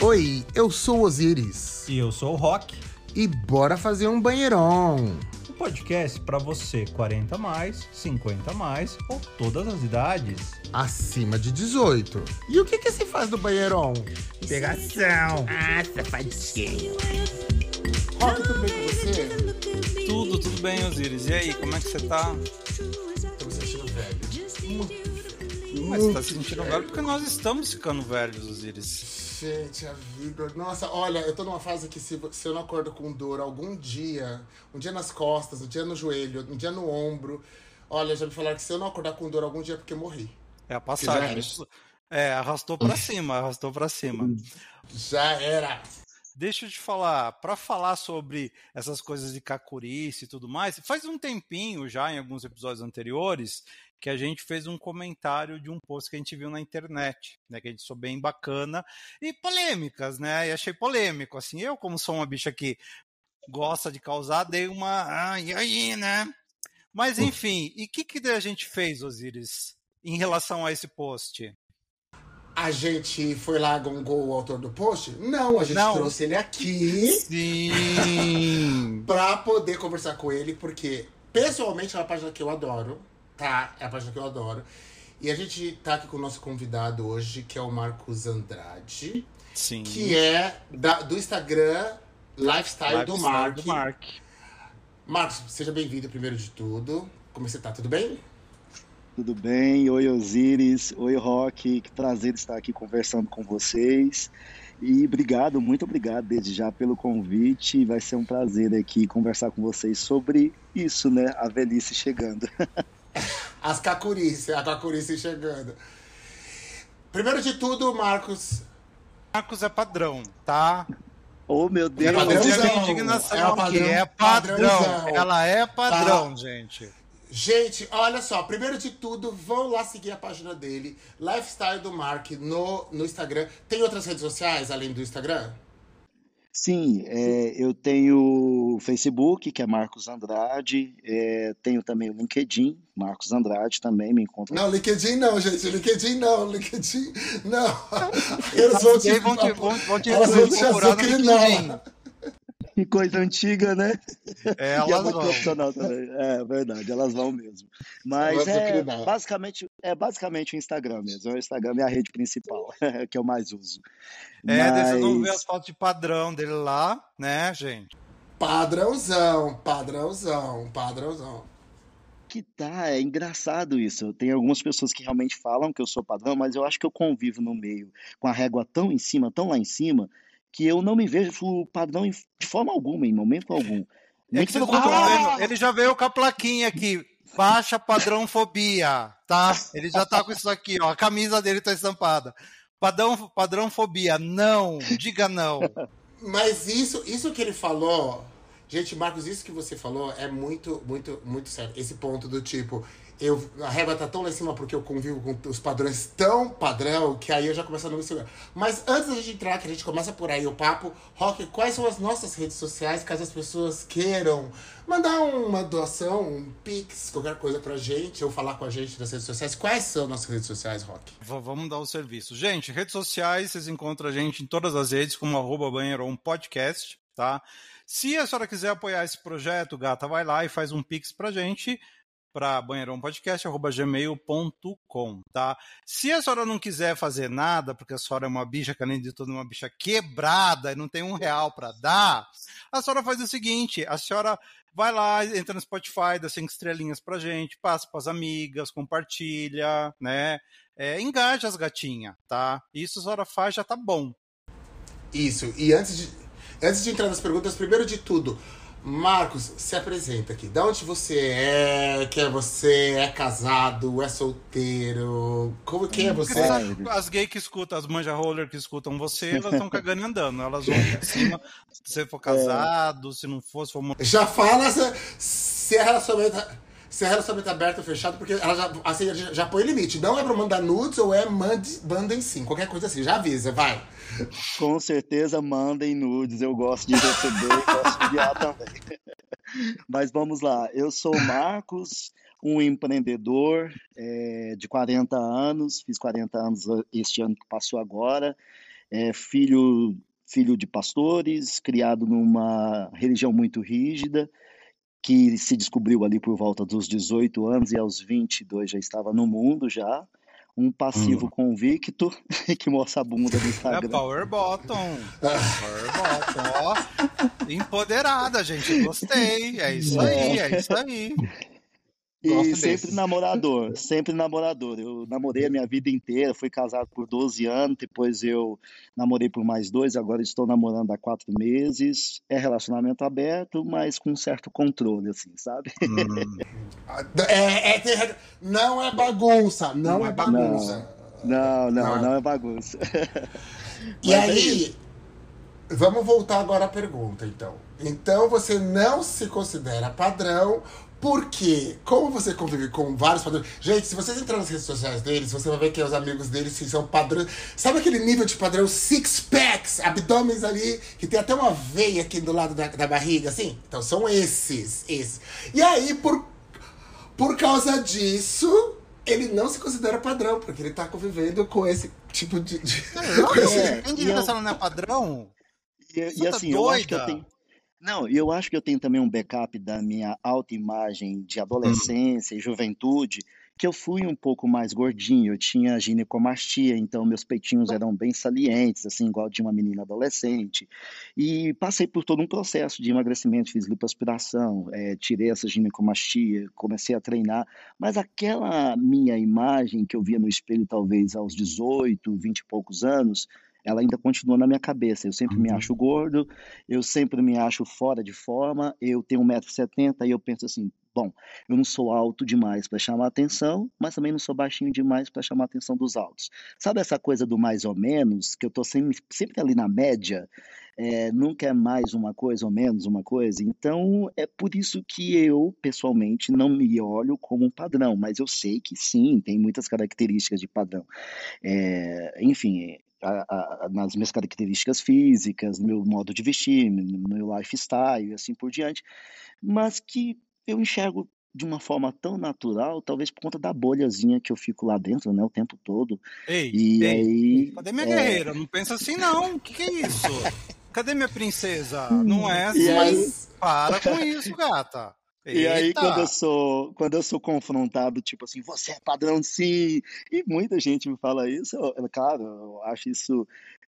Oi, eu sou o Osiris. E eu sou o Rock. E bora fazer um banheirão. Um podcast para você 40 mais, 50 mais ou todas as idades. Acima de 18. E o que que se faz no banheirão? Pegação. Ah, safadinho. Rock, tudo bem com você? Tudo, tudo bem, Osiris. E aí, como é que você tá? Tô me sentindo velho. Mas você tá se sentindo velho porque nós estamos ficando velhos, Osiris. Gente, a vida. Nossa, olha, eu tô numa fase que se, se eu não acordo com dor algum dia, um dia nas costas, um dia no joelho, um dia no ombro. Olha, já me falaram que se eu não acordar com dor algum dia é porque morri. É a passagem. Isso- É, arrastou pra cima, arrastou pra cima. Já era. Deixa eu te falar, pra falar sobre essas coisas de cacurice e tudo mais, faz um tempinho já, em alguns episódios anteriores, que a gente fez um comentário de um post que a gente viu na internet, né, que a gente achou bem bacana, e polêmicas, né, e achei polêmico, assim, eu como sou uma bicha que gosta de causar, dei uma, ah, e aí, né? Mas enfim, e o que que a gente fez, Osiris, em relação a esse post? A gente foi lá gongou o autor do post? Não, a gente Não. trouxe ele aqui Sim! pra poder conversar com ele, porque pessoalmente é uma página que eu adoro, tá? É a página que eu adoro. E a gente tá aqui com o nosso convidado hoje, que é o Marcos Andrade, Sim. que é da- do Instagram Lifestyle, do Lifestyle Mark. do Mark. Marcos, seja bem-vindo primeiro de tudo. Como você tá? Tudo bem? Tudo bem? Oi, Osiris. Oi, Rock. Que prazer estar aqui conversando com vocês. E obrigado, muito obrigado desde já pelo convite. Vai ser um prazer aqui conversar com vocês sobre isso, né? A velhice chegando. As cacurice, a cacurice chegando. Primeiro de tudo, Marcos, Marcos é padrão, tá? Oh, meu É Deus! Padrãozão. minha indignação É padrão- É padrão. Ela é padrão, gente. Gente, olha só, primeiro de tudo, vão lá seguir a página dele, Lifestyle do Mark, no, no Instagram. Tem outras redes sociais além do Instagram? Sim, é, eu tenho o Facebook, que é Marcos Andrade. é, tenho também o LinkedIn, Marcos Andrade também, me encontra Não, LinkedIn não, gente. LinkedIn não, LinkedIn não. Eles vão te, vão te, vão, vão te vão te procurar no. LinkedIn. Que coisa antiga, né? É, E é elas vão. profissional também. É verdade, elas vão mesmo. Mas é basicamente, é basicamente o Instagram mesmo. O Instagram é a rede principal que eu mais uso. É, vocês vão ver Mas as fotos de padrão dele lá, né, gente? Padrãozão, padrãozão, padrãozão. que tá, é engraçado isso. Tem algumas pessoas que realmente falam que eu sou padrão, mas eu acho que eu convivo no meio com a régua tão em cima, tão lá em cima, que eu não me vejo padrão de forma alguma, em momento algum. É que pelo não vendo. Ele já veio com a plaquinha aqui. Baixa padrãofobia, tá? Ele já tá com isso aqui, ó. A camisa dele tá estampada. Padrão, padrãofobia. Não, diga não. Mas isso, isso que ele falou, gente, Marcos, isso que você falou é muito, muito, muito sério. Esse ponto do tipo, eu, a régua tá tão lá em cima porque eu convivo com os padrões tão padrão que aí eu já começo a não me segurar. Mas antes da gente entrar, que a gente começa por aí o papo, Rock, quais são as nossas redes sociais, caso as pessoas queiram mandar uma doação, um pix, qualquer coisa pra gente, ou falar com a gente nas redes sociais. Quais são nossas redes sociais, Rock? V- Vamos dar o serviço. Gente, redes sociais, vocês encontram a gente em todas as redes, como arroba banheiron podcast, tá? Se a senhora quiser apoiar esse projeto, gata, vai lá e faz um pix pra gente, para banheirãopodcast.gmail.com, tá? Se a senhora não quiser fazer nada, porque a senhora é uma bicha, que além de tudo, é uma bicha quebrada e não tem um real para dar, a senhora faz o seguinte, a senhora vai lá, entra no Spotify, dá cinco estrelinhas pra gente, passa pras amigas, compartilha, né? É, engaja as gatinhas, tá? Isso a senhora faz, já tá bom. Isso, e antes de, antes de entrar nas perguntas, primeiro de tudo, Marcos, se apresenta aqui. Da onde você é? Quem é você? É casado? É solteiro? Como quem é você? as gays que escutam, as manja roller que escutam você, elas estão cagando e andando. Elas vão pra cima se você for casado, se não for, se for Já fala se, se é relacionamento. Se é relacionamento aberto ou fechado, porque ela já, assim, já, põe limite. Não é pra mandar nudes ou é mande, mandem sim. Qualquer coisa assim, já avisa, vai. Com certeza mandem nudes, eu gosto de receber, gosto de enviar também. Mas vamos lá, eu sou o Marcos, um empreendedor é, de 40 anos, fiz 40 anos este ano que passou agora, é, filho, filho de pastores, criado numa religião muito rígida, que se descobriu ali por volta dos 18 anos e aos 22 já estava no mundo já. Um passivo hum. convicto que mostra a bunda no é Instagram. É Power Bottom. Power Bottom, ó. Empoderada, gente. Gostei. É isso aí, é isso aí. E Gosto sempre desses. namorador, sempre namorador. Eu namorei a minha vida inteira, fui casado por 12 anos, depois eu namorei por mais dois, agora estou namorando há quatro meses. É relacionamento aberto, mas com certo controle, assim, sabe? Hum. é, é, não é bagunça, não, não é bagunça. Não, não, não, não, não é bagunça. E é aí, vamos voltar agora à pergunta, então. Então você não se considera padrão porque, como você convive com vários padrões. Gente, se vocês entrarem nas redes sociais deles, você vai ver que os amigos deles sim, são padrões. Sabe aquele nível de padrão six packs, abdômenes ali, que tem até uma veia aqui do lado da, da barriga, assim? Então são esses, esses. E aí, por, por causa disso, ele não se considera padrão, porque ele tá convivendo com esse tipo de. de não, esse... é, quem diz que não é padrão? E, e tá assim, doida? eu acho que eu tenho. Não, eu acho que eu tenho também um backup da minha autoimagem de adolescência e juventude, que eu fui um pouco mais gordinho, eu tinha ginecomastia, então meus peitinhos eram bem salientes, assim, igual de uma menina adolescente. E passei por todo um processo de emagrecimento, fiz lipoaspiração, é, tirei essa ginecomastia, comecei a treinar, mas aquela minha imagem que eu via no espelho talvez aos 18, 20 e poucos anos, ela ainda continua na minha cabeça. Eu sempre uhum. me acho gordo, eu sempre me acho fora de forma, eu tenho 1,70m e eu penso assim, bom, eu não sou alto demais para chamar atenção, mas também não sou baixinho demais para chamar a atenção dos altos. Sabe essa coisa do mais ou menos, que eu estou sempre, sempre ali na média, é, nunca é mais uma coisa ou menos uma coisa. Então, é por isso que eu, pessoalmente, não me olho como um padrão, mas eu sei que sim, tem muitas características de padrão. É, enfim, a, a, nas minhas características físicas, no meu modo de vestir, no meu lifestyle e assim por diante, mas que eu enxergo de uma forma tão natural, talvez por conta da bolhazinha que eu fico lá dentro, né, o tempo todo. Ei, e ei, aí, cadê minha é... guerreira? Não pensa assim não, o que, que é isso? Cadê minha princesa? Não é assim, aí... para com isso, gata. E Eita. aí, quando eu sou quando eu sou confrontado, tipo assim, você é padrão sim, e muita gente me fala isso, eu, claro, eu acho isso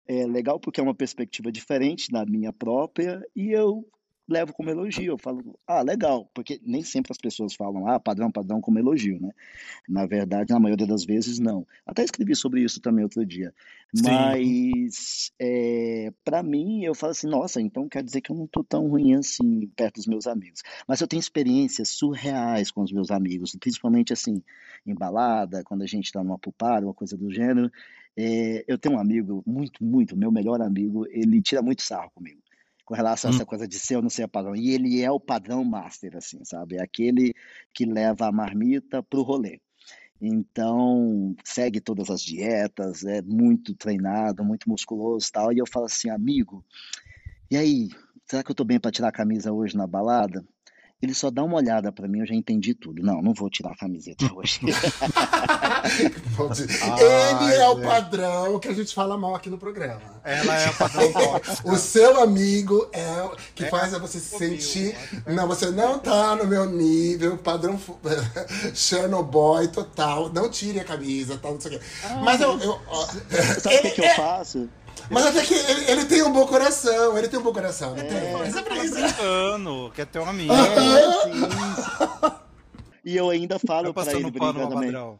é, legal porque é uma perspectiva diferente da minha própria, e eu levo como elogio. Eu falo, ah, legal, porque nem sempre as pessoas falam, ah, padrão, padrão como elogio, né? Na verdade, na maioria das vezes, não. Até escrevi sobre isso também outro dia. Sim. Mas, é, para mim, eu falo assim, nossa, então quer dizer que eu não tô tão ruim assim perto dos meus amigos. Mas eu tenho experiências surreais com os meus amigos, principalmente assim, em balada, quando a gente tá numa pupara, uma coisa do gênero. É, eu tenho um amigo, muito, muito, meu melhor amigo, ele tira muito sarro comigo com relação a hum. essa coisa de ser ou não ser padrão. E ele é o padrão master, assim, sabe? É aquele que leva a marmita pro rolê. Então, segue todas as dietas, é muito treinado, muito musculoso e tal. E eu falo assim, amigo, e aí, será que eu tô bem para tirar a camisa hoje na balada? Ele só dá uma olhada para mim, eu já entendi tudo. Não, não vou tirar a camiseta hoje. Ele é o padrão que a gente fala mal aqui no programa. Ela é o padrão tóxico. O seu amigo é o que é faz você se sentir. Não, você não tá no meu nível, padrão Chernobyl total. Não tire a camisa, tal, não sei o quê. Ah, Mas eu. eu Sabe o que, que eu é faço? Mas até que ele, ele, tem um bom coração, ele tem um bom coração, né? É, Mas é pra isso. brincando, quer ter um amigo. É, e eu ainda falo pra ele brincando também. Padrão.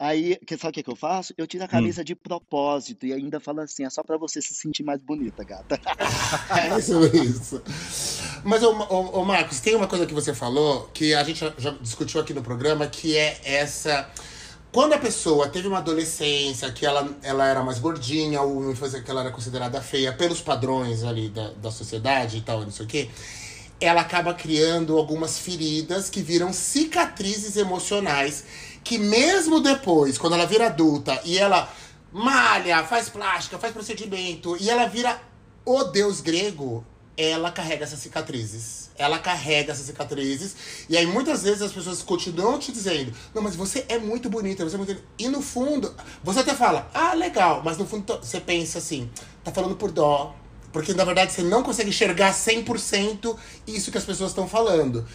Aí, que, sabe o que, que eu faço? Eu tiro a camisa hum. de propósito e ainda falo assim, é só pra você se sentir mais bonita, gata. é isso, isso. Mas, ô, ô, ô, Marcos, tem uma coisa que você falou que a gente já discutiu aqui no programa, que é essa quando a pessoa teve uma adolescência, que ela, ela era mais gordinha, ou que ela era considerada feia pelos padrões ali da, da sociedade e tal, não sei o quê, ela acaba criando algumas feridas que viram cicatrizes emocionais, que mesmo depois, quando ela vira adulta e ela malha, faz plástica, faz procedimento, e ela vira o deus grego, ela carrega essas cicatrizes ela carrega essas cicatrizes. E aí muitas vezes as pessoas continuam te dizendo: Não, mas você é muito bonita, você é muito. E no fundo, você até fala: Ah, legal, mas no fundo você pensa assim: Tá falando por dó. Porque na verdade você não consegue enxergar 100% isso que as pessoas estão falando.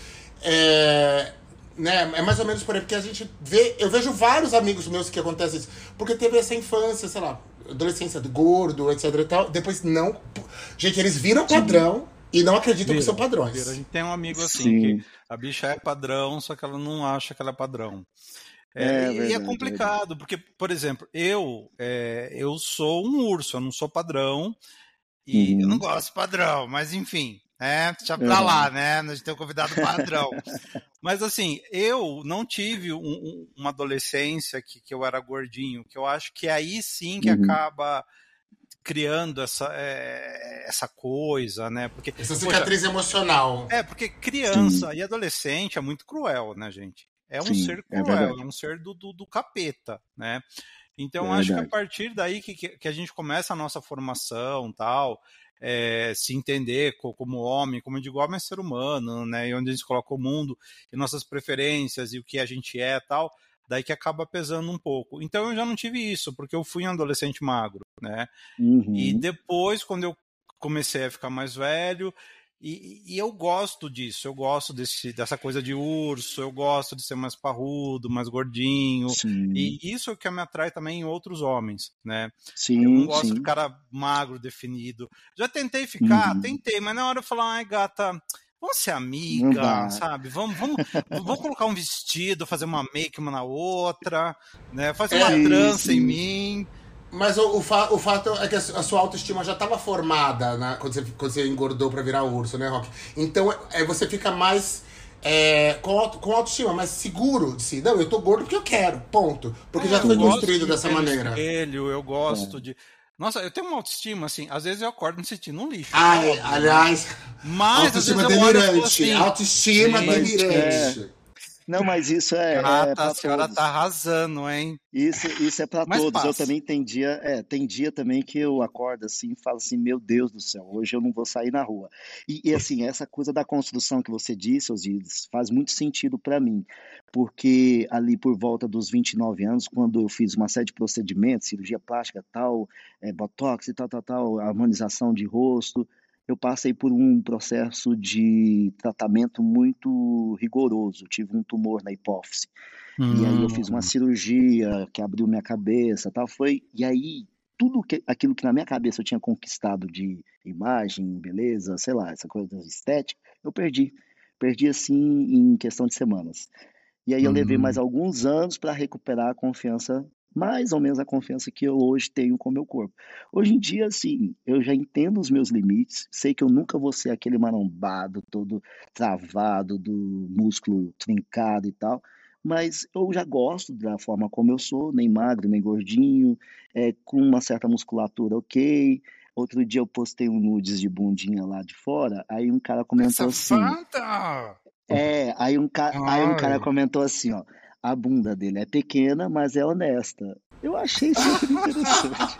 É, né, é mais ou menos por aí, porque a gente vê. Eu vejo vários amigos meus que acontece isso. Porque teve essa infância, sei lá, adolescência do gordo, etc e tal. Depois não. Gente, eles viram padrão e não acreditam que são padrões. A gente tem um amigo assim, Sim. que a bicha é padrão, só que ela não acha que ela é padrão. É, É, e- é verdade, complicado, porque, por exemplo, eu é, eu sou um urso, eu não sou padrão, e Uhum. eu não gosto de padrão, mas enfim, é, deixa pra Uhum. lá, né? A gente tem um convidado padrão. mas assim, eu não tive um- um- uma adolescência que, que eu era gordinho, que eu acho que aí sim que Uhum. acaba criando essa, é, essa coisa, né? Porque Essa poxa, cicatriz emocional. é, porque criança e adolescente é muito cruel, né, gente? É um Sim, ser é cruel, é, verdade. um ser do, do, do capeta, né? Então, É acho que a verdade. partir daí que, que, a gente começa a nossa formação tal, é, se entender co- como homem, como eu digo, homem é ser humano, né? E onde a gente coloca o mundo e nossas preferências e o que a gente é tal, daí que acaba pesando um pouco. Então, eu já não tive isso, porque eu fui um adolescente magro, né? Uhum. E depois, quando eu comecei a ficar mais velho, e, e eu gosto disso, eu gosto desse, dessa coisa de urso, eu gosto de ser mais parrudo, mais gordinho. Sim, E isso é o que me atrai também em outros homens, né? sim, Eu não gosto sim. de cara magro, definido. Já tentei ficar, Uhum. tentei, mas na hora eu falar, ai gata, vamos ser amiga, sabe? Vamos, vamos, vamos colocar um vestido, fazer uma make uma na outra, né? Fazer uma É, trança sim. em mim. Mas o, o, fa- o fato é que a su- a sua autoestima já estava formada né, quando, você, quando você engordou pra virar urso, né, Rock? Então é, você fica mais. é, com, auto, com autoestima, mais seguro de si. Não, eu tô gordo porque eu quero, ponto. Porque É, já foi construído de dessa maneira. Espelho, eu gosto de. Nossa, eu tenho uma autoestima, assim, às vezes eu acordo me sentindo um lixo. Ai, né? aliás, Mas às vezes autoestima eu delirante. assim, autoestima gente, delirante. Não, mas isso é, é Gata, pra a senhora todos. tá arrasando, hein? Isso, isso é para todos. Eu passa. também tem dia, é, tem dia também que eu acordo assim e falo assim, meu Deus do céu, hoje eu não vou sair na rua. E, e, assim, essa coisa da construção que você disse, Osiris, faz muito sentido para mim, porque ali por volta dos 29 anos, quando eu fiz uma série de procedimentos, cirurgia plástica, tal, é, botox e tal, tal, tal, harmonização de rosto, eu passei por um processo de tratamento muito rigoroso. Tive um tumor na hipófise. E aí eu fiz uma cirurgia que abriu minha cabeça, tal, foi, e aí tudo que, aquilo que na minha cabeça eu tinha conquistado de imagem, beleza, sei lá, essa coisa estética, eu perdi. Perdi assim em questão de semanas. E aí eu levei mais alguns anos para recuperar a confiança, mais ou menos a confiança que eu hoje tenho com o meu corpo. Hoje em dia, assim, eu já entendo os meus limites, sei que eu nunca vou ser aquele marombado, todo travado, do músculo trincado e tal, mas eu já gosto da forma como eu sou, nem magro, nem gordinho, é, com uma certa musculatura ok. Outro dia eu postei um nudes de bundinha lá de fora, aí um cara comentou assim, Safada! É, aí um, ca... aí um cara comentou assim, ó, a bunda dele é pequena, mas é honesta. Eu achei super interessante.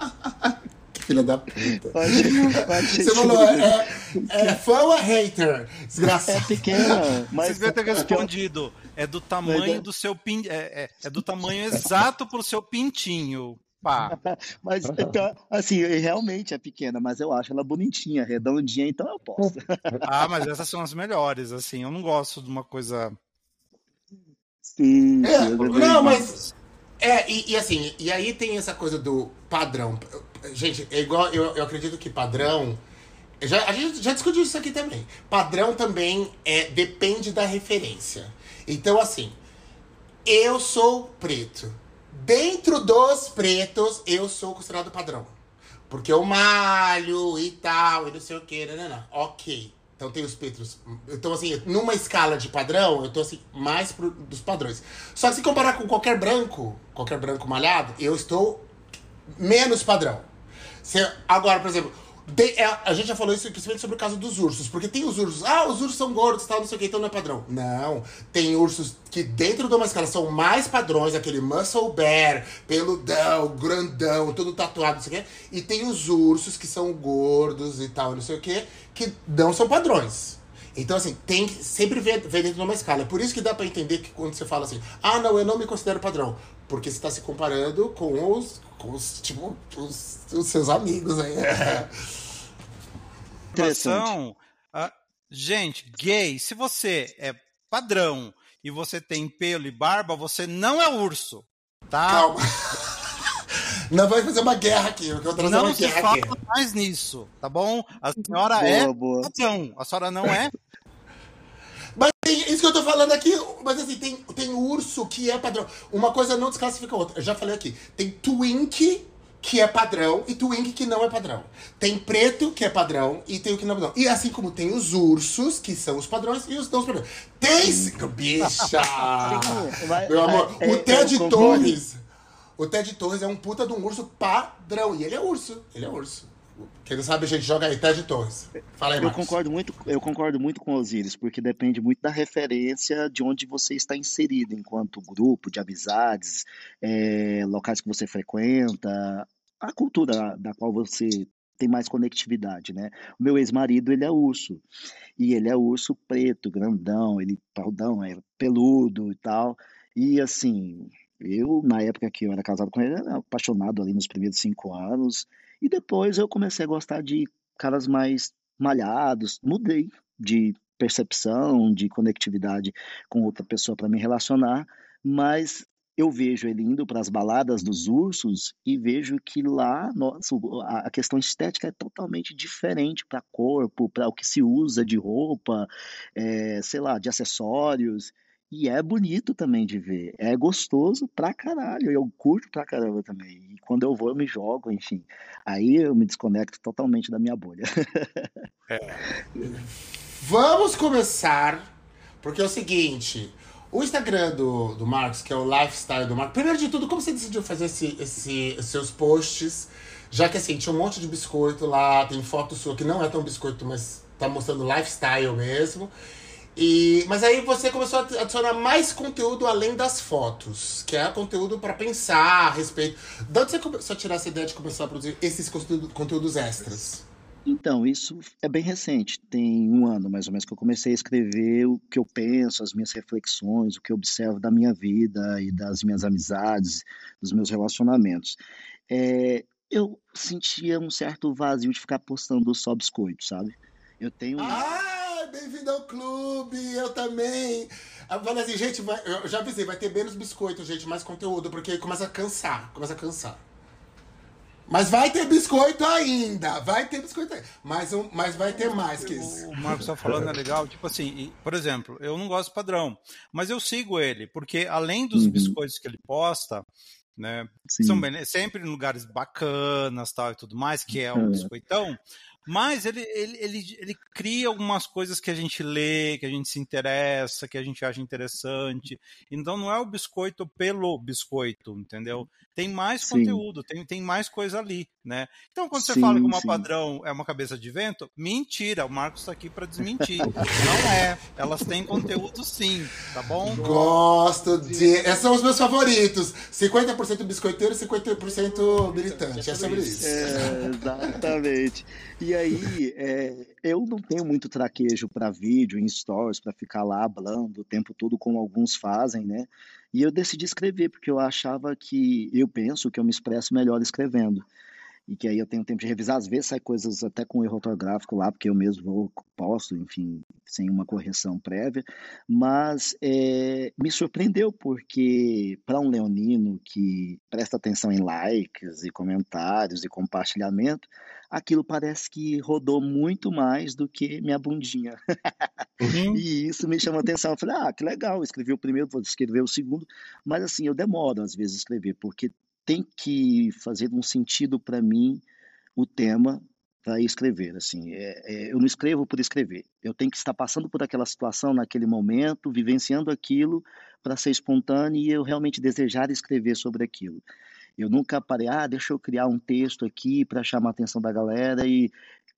Filha da puta. Eu achei Você falou, é, é, é fã ou é hater? é Desgraçado. pequena, mas Vocês devem ter é respondido. É do tamanho Mas é- do seu pin... é, é, é do tamanho exato pro seu pintinho. Pá. Mas então, assim, realmente é pequena, mas eu acho ela bonitinha, redondinha, então eu posso. Ah, mas essas são as melhores, assim. Eu não gosto de uma coisa. Sim, É, não, mas. É, e, e assim, e aí tem essa coisa do padrão. Gente, é igual. Eu, eu acredito que padrão. Já, a gente já discutiu isso aqui também. Padrão também é, depende da referência. Então, assim, eu sou preto. Dentro dos pretos, eu sou considerado padrão. Porque eu malho e tal, e não sei o que, né, né, né. Ok. Então tem os pretos. Então, assim, numa escala de padrão, eu tô assim, mais pro, dos padrões. Só que se comparar com qualquer branco, qualquer branco malhado, eu estou menos padrão. Se- agora, por exemplo, de- é, a gente já falou isso principalmente sobre o caso dos ursos, porque tem os ursos, ah, os ursos são gordos, tal, não sei o que, então não é padrão. Não, tem ursos que dentro de uma escala são mais padrões, aquele muscle bear, peludão, grandão, todo tatuado, não sei o que, e tem os ursos que são gordos e tal, não sei o que, que não são padrões. Então, assim, tem que sempre ver, ver dentro de uma escala. É por isso que dá pra entender que quando você fala assim, ah, não, eu não me considero padrão. Porque você tá se comparando com os, com os tipo, os, os seus amigos aí. Informação, ah, gente, gay, se você é padrão e você tem pelo e barba, você não é urso, tá? Calma. Não vai fazer uma guerra aqui. Eu quero Não uma se guerra fala aqui. mais nisso, tá bom? A senhora Boa, é boa. padrão, a senhora não é tem, isso que eu tô falando aqui, mas assim, tem, tem urso que é padrão. Uma coisa não desclassifica a outra. Eu já falei aqui. Tem twink que é padrão e twink que não é padrão. Tem preto que é padrão e tem o que não é padrão. E assim como tem os ursos, que são os padrões, e os não os padrões. Tem. Bicha! Mas- Meu amor, é, o é, Ted. Torres. O Ted Torres é um puta de um urso padrão. E ele é urso. Ele é urso. Quem não sabe, a gente joga aí, Ted Torres. Fala aí, Eu Marcos. concordo muito, eu concordo muito com o Osiris, porque depende muito da referência de onde você está inserido enquanto grupo de amizades, eh, locais que você frequenta, a cultura da qual você tem mais conectividade, né? O meu ex-marido, ele é urso, e ele é urso preto, grandão, ele parrudão, é peludo e tal, e assim, eu, na época que eu era casado com ele, era apaixonado ali nos primeiros cinco anos, e depois eu comecei a gostar de caras mais malhados, mudei de percepção, de conectividade com outra pessoa para me relacionar, mas eu vejo ele indo para as baladas dos ursos e vejo que lá, nossa, a questão estética é totalmente diferente para corpo, para o que se usa de roupa, eh, sei lá, de acessórios. E é bonito também de ver. É gostoso pra caralho. Eu curto pra caramba também. E quando eu vou, eu me jogo, enfim. Aí eu me desconecto totalmente da minha bolha. Vamos começar, porque é o seguinte: o Instagram do, do Marcos, que é o lifestyle do Marcos. Primeiro de tudo, como você decidiu fazer esse, esse, seus posts? Já que assim, tinha um monte de biscoito lá, tem foto sua que não é tão biscoito, mas tá mostrando lifestyle mesmo. E, mas aí você começou a adicionar mais conteúdo além das fotos, que é conteúdo para pensar a respeito. De onde você começou a tirar essa ideia de começar a produzir esses conteúdo- conteúdos extras? Então, isso é bem recente, tem um ano mais ou menos que eu comecei a escrever o que eu penso, as minhas reflexões, o que eu observo da minha vida e das minhas amizades, dos meus relacionamentos. É, eu sentia um certo vazio de ficar postando só biscoito, sabe? Eu tenho. Ah, bem-vindo ao clube, eu também. Eu falei assim, gente, vai- eu já avisei, vai ter menos biscoito, gente, mais conteúdo, porque começa a cansar, começa a cansar. Mas vai ter biscoito ainda, vai ter biscoito ainda. Mas, um, mas vai ter mais que isso. O Marcos tá falando é legal, tipo assim, por exemplo, eu não gosto do padrão, mas eu sigo ele, porque além dos Uhum. biscoitos que ele posta, né, Sim. são sempre em lugares bacanas tal e tudo mais, que é um É. biscoitão, mas ele, ele, ele, ele cria algumas coisas que a gente lê, que a gente se interessa, que a gente acha interessante. Então não é o biscoito pelo biscoito, entendeu? Tem mais Sim. conteúdo, tem, tem mais coisa ali, né? Então quando você Sim, fala que uma sim. padrão é uma cabeça de vento, mentira, o Marcos está aqui para desmentir. Não é. Elas têm conteúdo sim, tá bom? Gosto de. Esses são os meus favoritos. 50% biscoiteiro, 50% militante. É sobre isso. É, exatamente. E aí, é, eu não tenho muito traquejo para vídeo, em stories, para ficar lá hablando o tempo todo, como alguns fazem, né? E eu decidi escrever, porque eu achava que, eu penso que eu me expresso melhor escrevendo. E que aí eu tenho tempo de revisar, às vezes sai coisas até com erro ortográfico lá, porque eu mesmo vou, posto, enfim, sem uma correção prévia. Mas é, me surpreendeu, porque para um leonino que presta atenção em likes e comentários e compartilhamento, aquilo parece que rodou muito mais do que minha bundinha. Uhum. E isso me chamou a atenção. Eu falei, ah, que legal, eu escrevi o primeiro, vou escrever o segundo. Mas assim, eu demoro às vezes a escrever, porque tem que fazer um sentido para mim o tema para escrever. Assim, é, é, eu não escrevo por escrever. Eu tenho que estar passando por aquela situação naquele momento, vivenciando aquilo para ser espontâneo e eu realmente desejar escrever sobre aquilo. Eu nunca parei, ah, deixa eu criar um texto aqui para chamar a atenção da galera e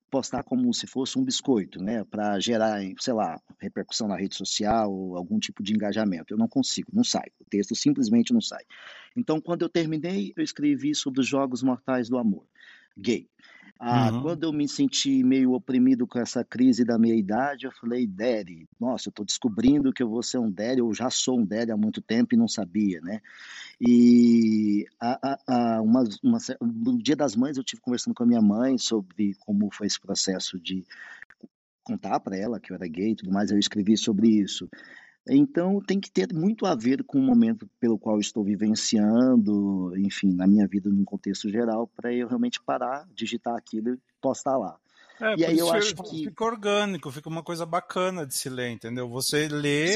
postar como se fosse um biscoito, né, para gerar, sei lá, repercussão na rede social ou algum tipo de engajamento. Eu não consigo, não sai. O texto simplesmente não sai. Então, quando eu terminei, eu escrevi sobre os Jogos Mortais do Amor, gay. Ah, Uhum. quando eu me senti meio oprimido com essa crise da meia idade, eu falei, Daddy, nossa, eu tô descobrindo que eu vou ser um Daddy, eu já sou um Daddy há muito tempo e não sabia, né? E a, a, a, uma, uma, no Dia das Mães eu tive conversando com a minha mãe sobre como foi esse processo de contar para ela que eu era gay e tudo mais, eu escrevi sobre isso. Então tem que ter muito a ver com o momento pelo qual estou vivenciando, enfim, na minha vida num contexto geral, para eu realmente parar, digitar aquilo e postar lá. É, E aí eu acho fica que fica orgânico, fica uma coisa bacana de se ler, entendeu? Você lê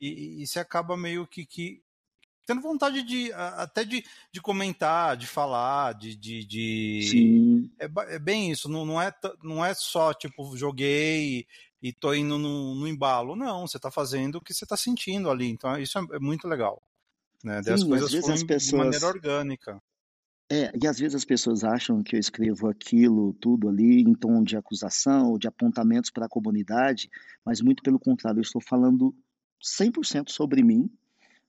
e, e você acaba meio que, que tendo vontade de até de, de comentar, de falar, de, de, de- sim, É, é bem isso, não, não, é, não é só tipo joguei e tô indo no, no embalo, não, você tá fazendo o que você tá sentindo ali, então isso é, é muito legal, né? As sim, às coisas vezes as fluem de maneira pessoas orgânica. É, e às vezes as pessoas acham que eu escrevo aquilo tudo ali em tom de acusação ou de apontamentos para a comunidade, mas muito pelo contrário, eu estou falando 100% sobre mim,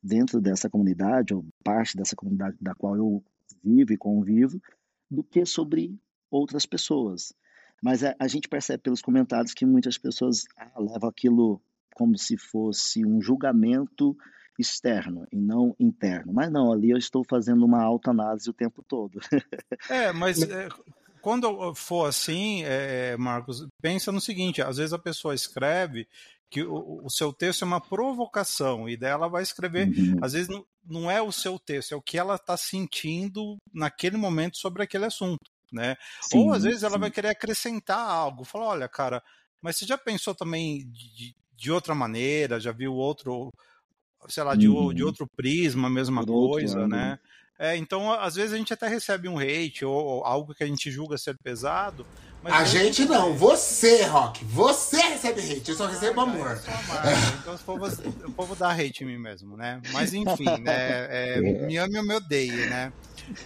dentro dessa comunidade, ou parte dessa comunidade da qual eu vivo e convivo, do que sobre outras pessoas. Mas a, a gente percebe pelos comentários que muitas pessoas ah, levam aquilo como se fosse um julgamento externo e não interno. Mas não, ali eu estou fazendo uma autoanálise o tempo todo. É, mas é, quando for assim, é, Marcos, pensa no seguinte: às vezes a pessoa escreve que o, o seu texto é uma provocação, e daí ela vai escrever, Uhum. às vezes não, não é o seu texto, é o que ela está sentindo naquele momento sobre aquele assunto, né? Ou às Sim, vezes ela vai sim. querer acrescentar algo, falar, olha, cara, mas você já pensou também de, de outra maneira, já viu outro, sei lá, de, o- de Uhum. outro prisma, a mesma Por outro coisa, né? É, então, às vezes a gente até recebe um hate ou, ou algo que a gente julga ser pesado, mas A gente não, você, Rock. Você recebe hate, eu só recebo eu amor. então o povo, o povo dá hate em mim mesmo, né? Mas enfim, né? É, me ame ou me odeie, né?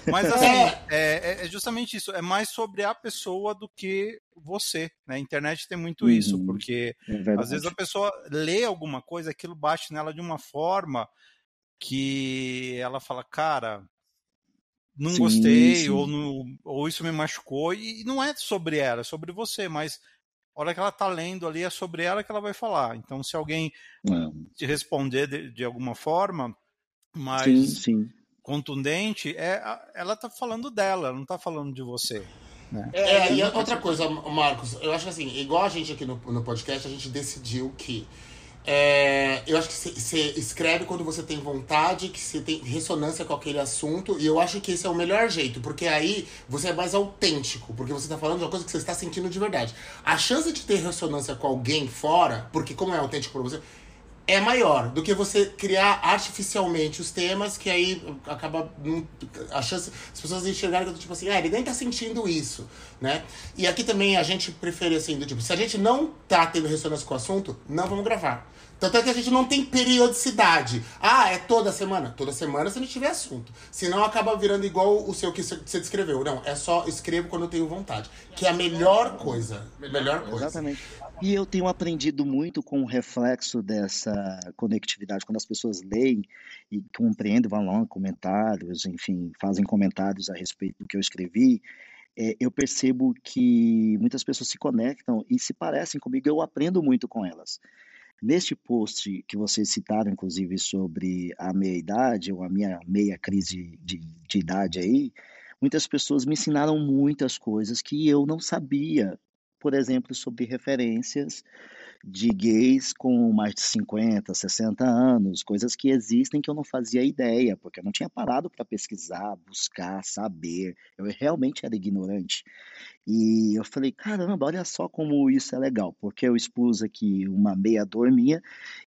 Mas assim, É. é, é justamente isso. É mais sobre a pessoa do que você. Né? A internet tem muito isso, Uhum. porque É às vezes a pessoa lê alguma coisa, aquilo bate nela de uma forma que ela fala, cara, não Sim, gostei, ou, sim. não- ou isso me machucou, e não é sobre ela, é sobre você, mas a hora que ela tá lendo ali é sobre ela que ela vai falar. Então, se alguém É. te responder de, de alguma forma Sim, mais sim. contundente, é, ela tá falando dela, ela não tá falando de você. Né? É, e outra coisa, Marcos, eu acho que assim, igual a gente aqui no, no podcast, a gente decidiu que. É, eu acho que você escreve quando você tem vontade, que você tem ressonância com aquele assunto, e eu acho que esse é o melhor jeito, porque aí você é mais autêntico, porque você tá falando de uma coisa que você está sentindo de verdade. A chance de ter ressonância com alguém fora, porque como é autêntico pra você, é maior do que você criar artificialmente os temas, que aí acaba. a chance. As pessoas enxergarem que tipo assim, ah, ele nem tá sentindo isso, né? E aqui também a gente prefere assim, do tipo, se a gente não tá tendo ressonância com o assunto, não vamos gravar. Tanto é que a gente não tem periodicidade. Ah, é toda semana? Toda semana se gente tiver assunto. Senão acaba virando igual o seu que você descreveu. Não, é só escrevo quando eu tenho vontade. Que é a melhor coisa. Melhor coisa. Exatamente. E eu tenho aprendido muito com o reflexo dessa conectividade, quando as pessoas leem e compreendem, vão lá, comentários, enfim, fazem comentários a respeito do que eu escrevi, é, eu percebo que muitas pessoas se conectam e se parecem comigo, eu aprendo muito com elas. Neste post que vocês citaram, inclusive, sobre a meia-idade, ou a minha meia crise de, de idade aí, muitas pessoas me ensinaram muitas coisas que eu não sabia. Por exemplo, sobre referências de gays com mais de 50, 60 anos, coisas que existem que eu não fazia ideia, porque eu não tinha parado para pesquisar, buscar, saber. Eu realmente era ignorante. E eu falei, caramba, olha só como isso é legal, porque eu expus aqui uma meia dor minha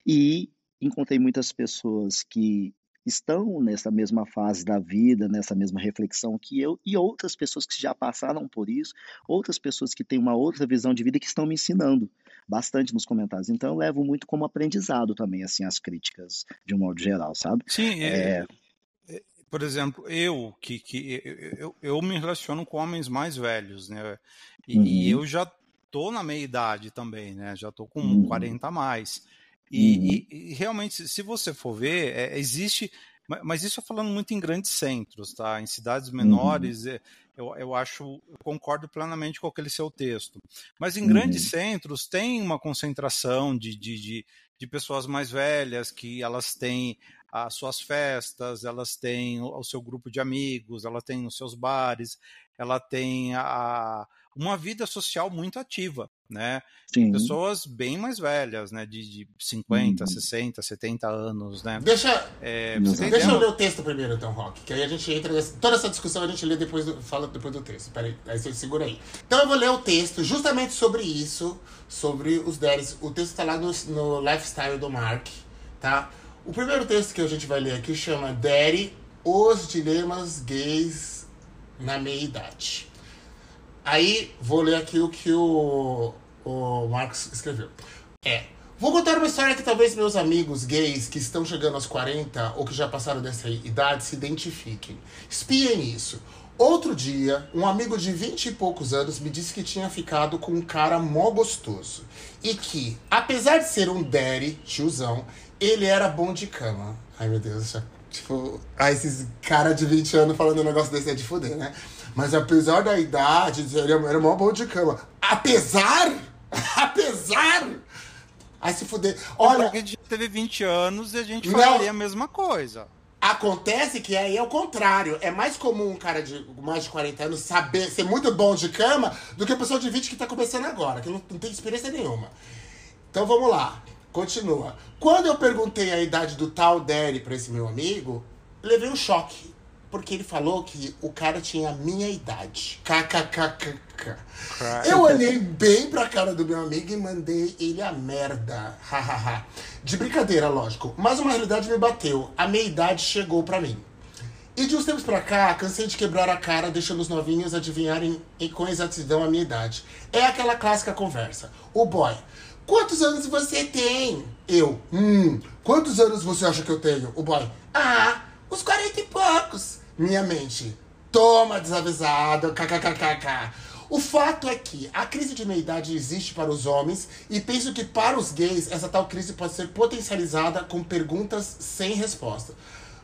e encontrei muitas pessoas que estão nessa mesma fase da vida, nessa mesma reflexão que eu, e outras pessoas que já passaram por isso, outras pessoas que têm uma outra visão de vida que estão me ensinando bastante nos comentários. Então eu levo muito como aprendizado também, assim, as críticas, de um modo geral, sabe? Sim, É, é, é, por exemplo, eu que, que eu, eu, me relaciono com homens mais velhos, né? E, e uhum, eu já tô na meia idade também, né? Já tô com uhum, 40 a mais. Uhum, E, e- realmente, se você for ver, é, existe Mas, isso falando muito em grandes centros, tá? Em cidades Uhum. menores, é, eu, eu acho, eu concordo plenamente com aquele seu texto. Mas em grandes Uhum. centros tem uma concentração de, de, de, de pessoas mais velhas que elas têm as suas festas, elas têm o, o seu grupo de amigos, ela tem os seus bares, ela tem a, uma vida social muito ativa, né? Sim. Pessoas bem mais velhas, né? De, de 50, Uhum. 60, 70 anos, né? Deixa, É, deixa eu ler o texto primeiro, então, Rock. Que aí a gente entra. nessa- Toda essa discussão a gente lê depois do, fala depois do texto. Peraí, aí você segura aí. Então eu vou ler o texto justamente sobre isso, sobre os daddies. O texto tá lá no, no lifestyle do Mark, tá? O primeiro texto que a gente vai ler aqui chama Daddy, os dilemas gays na meia-idade. Aí vou ler aqui o que o, o Marcos escreveu. É. Vou contar uma história que talvez meus amigos gays que estão chegando aos 40 ou que já passaram dessa idade se identifiquem. Espiem isso. Outro dia, um amigo de 20 e poucos anos me disse que tinha ficado com um cara mó gostoso. E que, apesar de ser um daddy, tiozão, ele era bom de cama. Ai meu Deus, já, tipo. Ah, esses cara de 20 anos falando um negócio desse é de foder, né? Mas apesar da idade, ele era mó bom de cama. Apesar? Apesar? Ai, se fuder. Olha, Porque a gente teve 20 anos e a gente Não. falaria a mesma coisa. acontece que aí é o contrário. É mais comum um cara de mais de 40 anos saber ser muito bom de cama do que a pessoa de 20 que tá começando agora, que não, não tem experiência nenhuma. Então vamos lá. Continua. Quando eu perguntei a idade do tal Daddy pra esse meu amigo, levei um choque. Porque ele falou que o cara tinha a minha idade. KKKKK. Eu olhei bem pra cara do meu amigo e mandei ele a merda. Hahaha. De brincadeira, lógico. Mas uma realidade me bateu. A meia idade chegou pra mim. E de uns tempos pra cá, cansei de quebrar a cara deixando os novinhos adivinharem em- com exatidão a minha idade. É aquela clássica conversa. O boy, quantos anos você tem? Eu, hum, quantos anos você acha que eu tenho? O boy, ah, uns 40 e poucos. Minha mente, toma desavisado, kkkk. O fato é que a crise de meia-idade existe para os homens e penso que para os gays essa tal crise pode ser potencializada com perguntas sem resposta.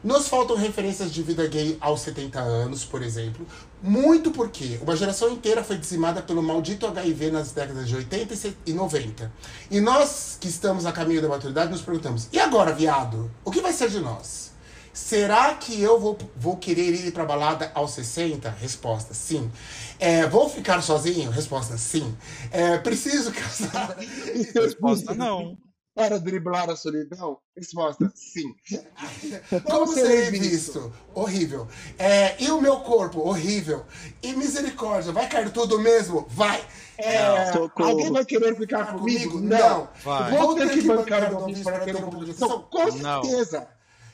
Nos faltam referências de vida gay aos 70 anos, por exemplo. Muito porque uma geração inteira foi dizimada pelo maldito HIV nas décadas de 80 e se- e 90. E nós que estamos a caminho da maturidade nos perguntamos: e agora, viado? O que vai ser de nós? Será que eu vou, vou querer ir pra balada aos 60? Resposta: sim. É, vou ficar sozinho? Resposta: sim. É, preciso casar? Resposta não. Para driblar a solidão? Resposta: sim. Como serei visto? Horrível. É, e o meu corpo? Horrível. E misericórdia, vai cair tudo mesmo? Vai. É, alguém vai querer ficar comigo? comigo? Não. Vai. Vou ter que bancar ouvinte para ter um pouco de? Com Não.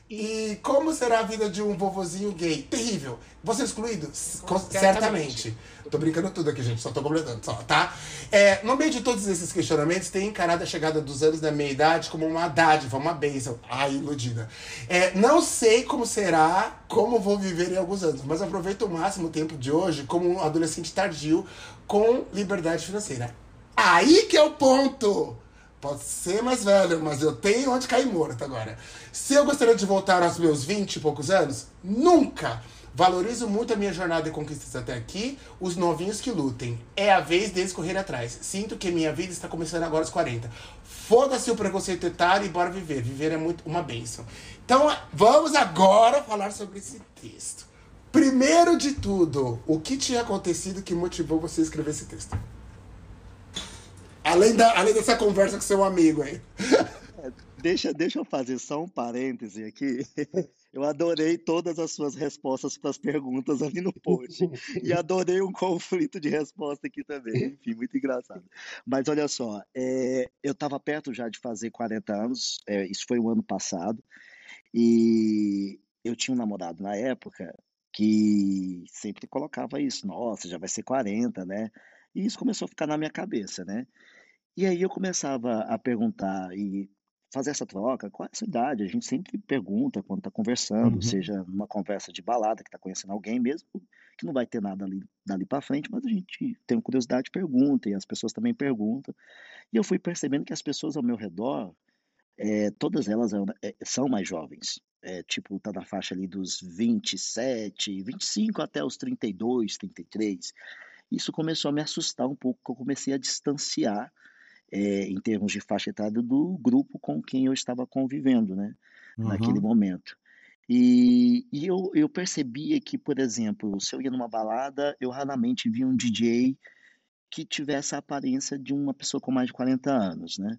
E como será a vida de um vovozinho gay? Terrível. Você excluído? Certamente. Tô brincando tudo aqui, gente. Só tô completando, só, tá? É, no meio de todos esses questionamentos, tem encarado a chegada dos anos da meia-idade como uma dádiva, uma bênção. Ai, iludida. É, não sei como será, como vou viver em alguns anos, mas aproveito o máximo o tempo de hoje como um adolescente tardio com liberdade financeira. Aí que é o ponto! Pode ser mais velho, mas eu tenho onde cair morto agora. Se eu gostaria de voltar aos meus 20 e poucos anos, nunca! Valorizo muito a minha jornada e conquistas até aqui, os novinhos que lutem. É a vez deles correr atrás. Sinto que minha vida está começando agora aos 40. Foda-se o preconceito etário e bora viver. Viver é muito uma bênção. Então, vamos agora falar sobre esse texto. Primeiro de tudo, o que tinha acontecido que motivou você a escrever esse texto? Além, da, além dessa conversa com seu amigo aí. Deixa, deixa eu fazer só um parêntese aqui. Eu adorei todas as suas respostas para as perguntas ali no post. E adorei um conflito de resposta aqui também. Enfim, muito engraçado. Mas olha só, é, eu estava perto já de fazer 40 anos, é, isso foi o ano passado, e eu tinha um namorado na época que sempre colocava isso, nossa, já vai ser 40, né? E isso começou a ficar na minha cabeça, né? E aí eu começava a perguntar e fazer essa troca, qual é a sua idade? A gente sempre pergunta quando está conversando, Uhum. seja numa conversa de balada, que está conhecendo alguém mesmo, que não vai ter nada ali, dali para frente, mas a gente tem curiosidade, pergunta, e as pessoas também perguntam. E eu fui percebendo que as pessoas ao meu redor, eh, todas elas eram- eh, são mais jovens. é, tipo, tá na faixa ali dos 27, 25 até os 32, 33. Isso começou a me assustar um pouco, porque eu comecei a distanciar é, em termos de faixa etária do grupo com quem eu estava convivendo, né, naquele Uhum. momento. E, e eu, eu percebia que, por exemplo, se eu ia numa balada, eu raramente via um DJ que tivesse a aparência de uma pessoa com mais de 40 anos, né?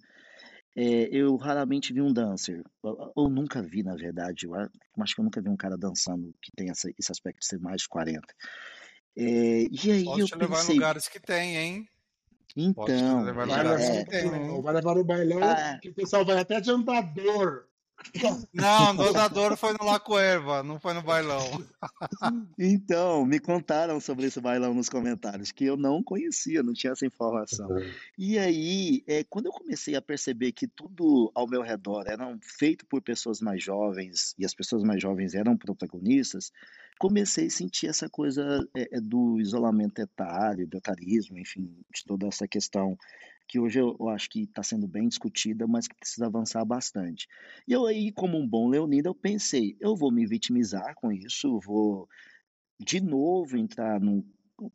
É, eu raramente vi um dancer, ou, nunca vi, na verdade, eu acho que eu nunca vi um cara dançando que tem essa- esse aspecto de ser mais de 40. É, e aí Posso eu te levar em pensei, lugares que tem, hein? Então, em Vai é, levar, hein? o- vai levar no bailão ah, que o pessoal vai até de andador. Não, andador foi no La Cueva, não foi no bailão. então, me contaram sobre esse bailão nos comentários, que eu não conhecia, não tinha essa informação. E aí, é, quando eu comecei a perceber que tudo ao meu redor era feito por pessoas mais jovens e as pessoas mais jovens eram protagonistas, comecei a sentir essa coisa é, é, do isolamento etário, do etarismo, enfim, de toda essa questão que hoje eu, acho que está sendo bem discutida, mas que precisa avançar bastante. E eu aí, como um bom leonino, eu pensei, eu vou me vitimizar com isso, vou de novo entrar num,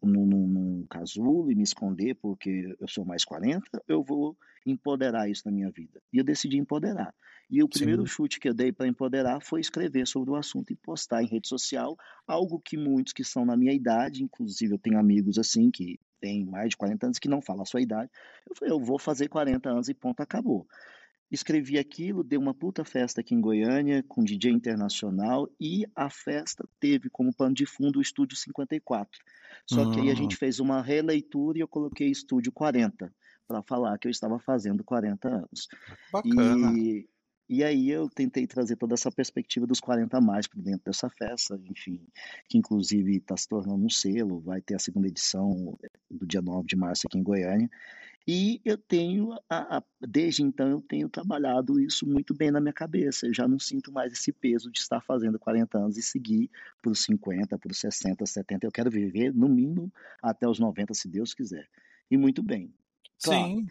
num, num, casulo e me esconder porque eu sou mais 40, eu vou empoderar isso na minha vida. E eu decidi empoderar. E o primeiro Sim. chute que eu dei para empoderar foi escrever sobre o assunto e postar em rede social, algo que muitos que são na minha idade, inclusive eu tenho amigos assim que têm mais de 40 anos que não falam a sua idade. Eu falei, eu vou fazer 40 anos e ponto, acabou. Escrevi aquilo, dei uma puta festa aqui em Goiânia, com DJ internacional, e a festa teve como pano de fundo o Estúdio 54. Só que aí a gente fez uma releitura e eu coloquei Estúdio 40, para falar que eu estava fazendo 40 anos. bacana. E, e aí eu tentei trazer toda essa perspectiva dos 40 a mais para dentro dessa festa, enfim, que inclusive está se tornando um selo, vai ter a segunda edição do dia 9 de março aqui em Goiânia. E eu tenho, a- a- desde então, eu tenho trabalhado isso muito bem na minha cabeça. Eu já não sinto mais esse peso de estar fazendo 40 anos e seguir para os 50, para os 60, 70. Eu quero viver, no mínimo, até os 90, se Deus quiser. E muito bem. Claro, Sim.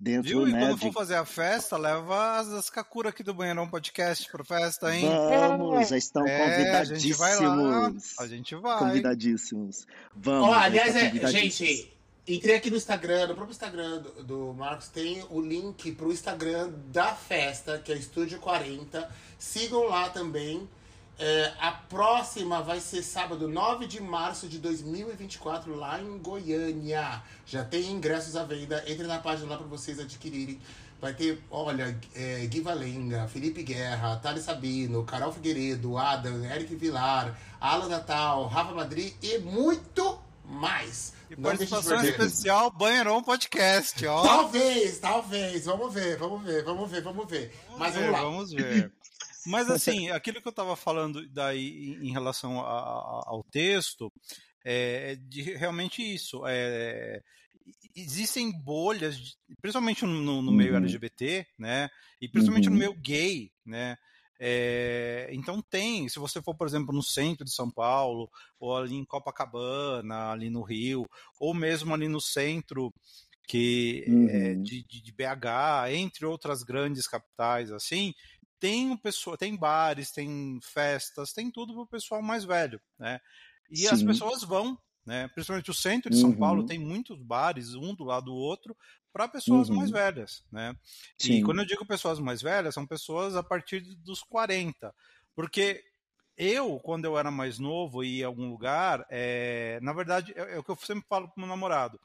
dentro Viu? E né, quando for de. fazer a festa, leva as, as Kakura aqui do Banheirão Podcast pra festa, hein? Vamos, já estão É, a gente vai lá. A convidadíssimos. gente vai. Convidadíssimos. Vamos, Ó, aliás, é, convidadíssimos. gente, entrei aqui no Instagram, no próprio Instagram do, do Marcos, tem o link pro Instagram da festa, que é Estúdio 40. Sigam lá também. É, a próxima vai ser sábado, 9 de março de 2024, lá em Goiânia. Já tem ingressos à venda. Entre na página lá para vocês adquirirem. Vai ter, olha, é, Gui Valenga, Felipe Guerra, Thales Sabino, Carol Figueiredo, Adam, Eric Vilar, Alan Natal, Rafa Madrid e muito mais. E Não participação especial Banheirão Podcast, ó. Talvez, talvez. Vamos ver, vamos ver, vamos ver, vamos ver. Mas ver, vamos lá. vamos ver. Mas assim, aquilo que eu estava falando daí em relação a- a- ao texto, é de realmente isso. É, existem bolhas, principalmente no, no meio Uhum. LGBT, né? E principalmente no Uhum. meio gay, né? É, então tem, se você for, por exemplo, no centro de São Paulo, ou ali em Copacabana, ali no Rio, ou mesmo ali no centro que é, Uhum. de, de, de BH, entre outras grandes capitais, assim, tem um pessoa, tem bares, tem festas, tem tudo para o pessoal mais velho, né? E as Sim. pessoas vão, né? Principalmente o centro de São Paulo Uhum. tem muitos bares, um do lado do outro, para pessoas mais Uhum. velhas, né? E Sim. quando eu digo pessoas mais velhas, são pessoas a partir dos 40. Porque eu, quando eu era mais novo e ia a algum lugar, é, na verdade, é, é o que eu sempre falo pro meu namorado.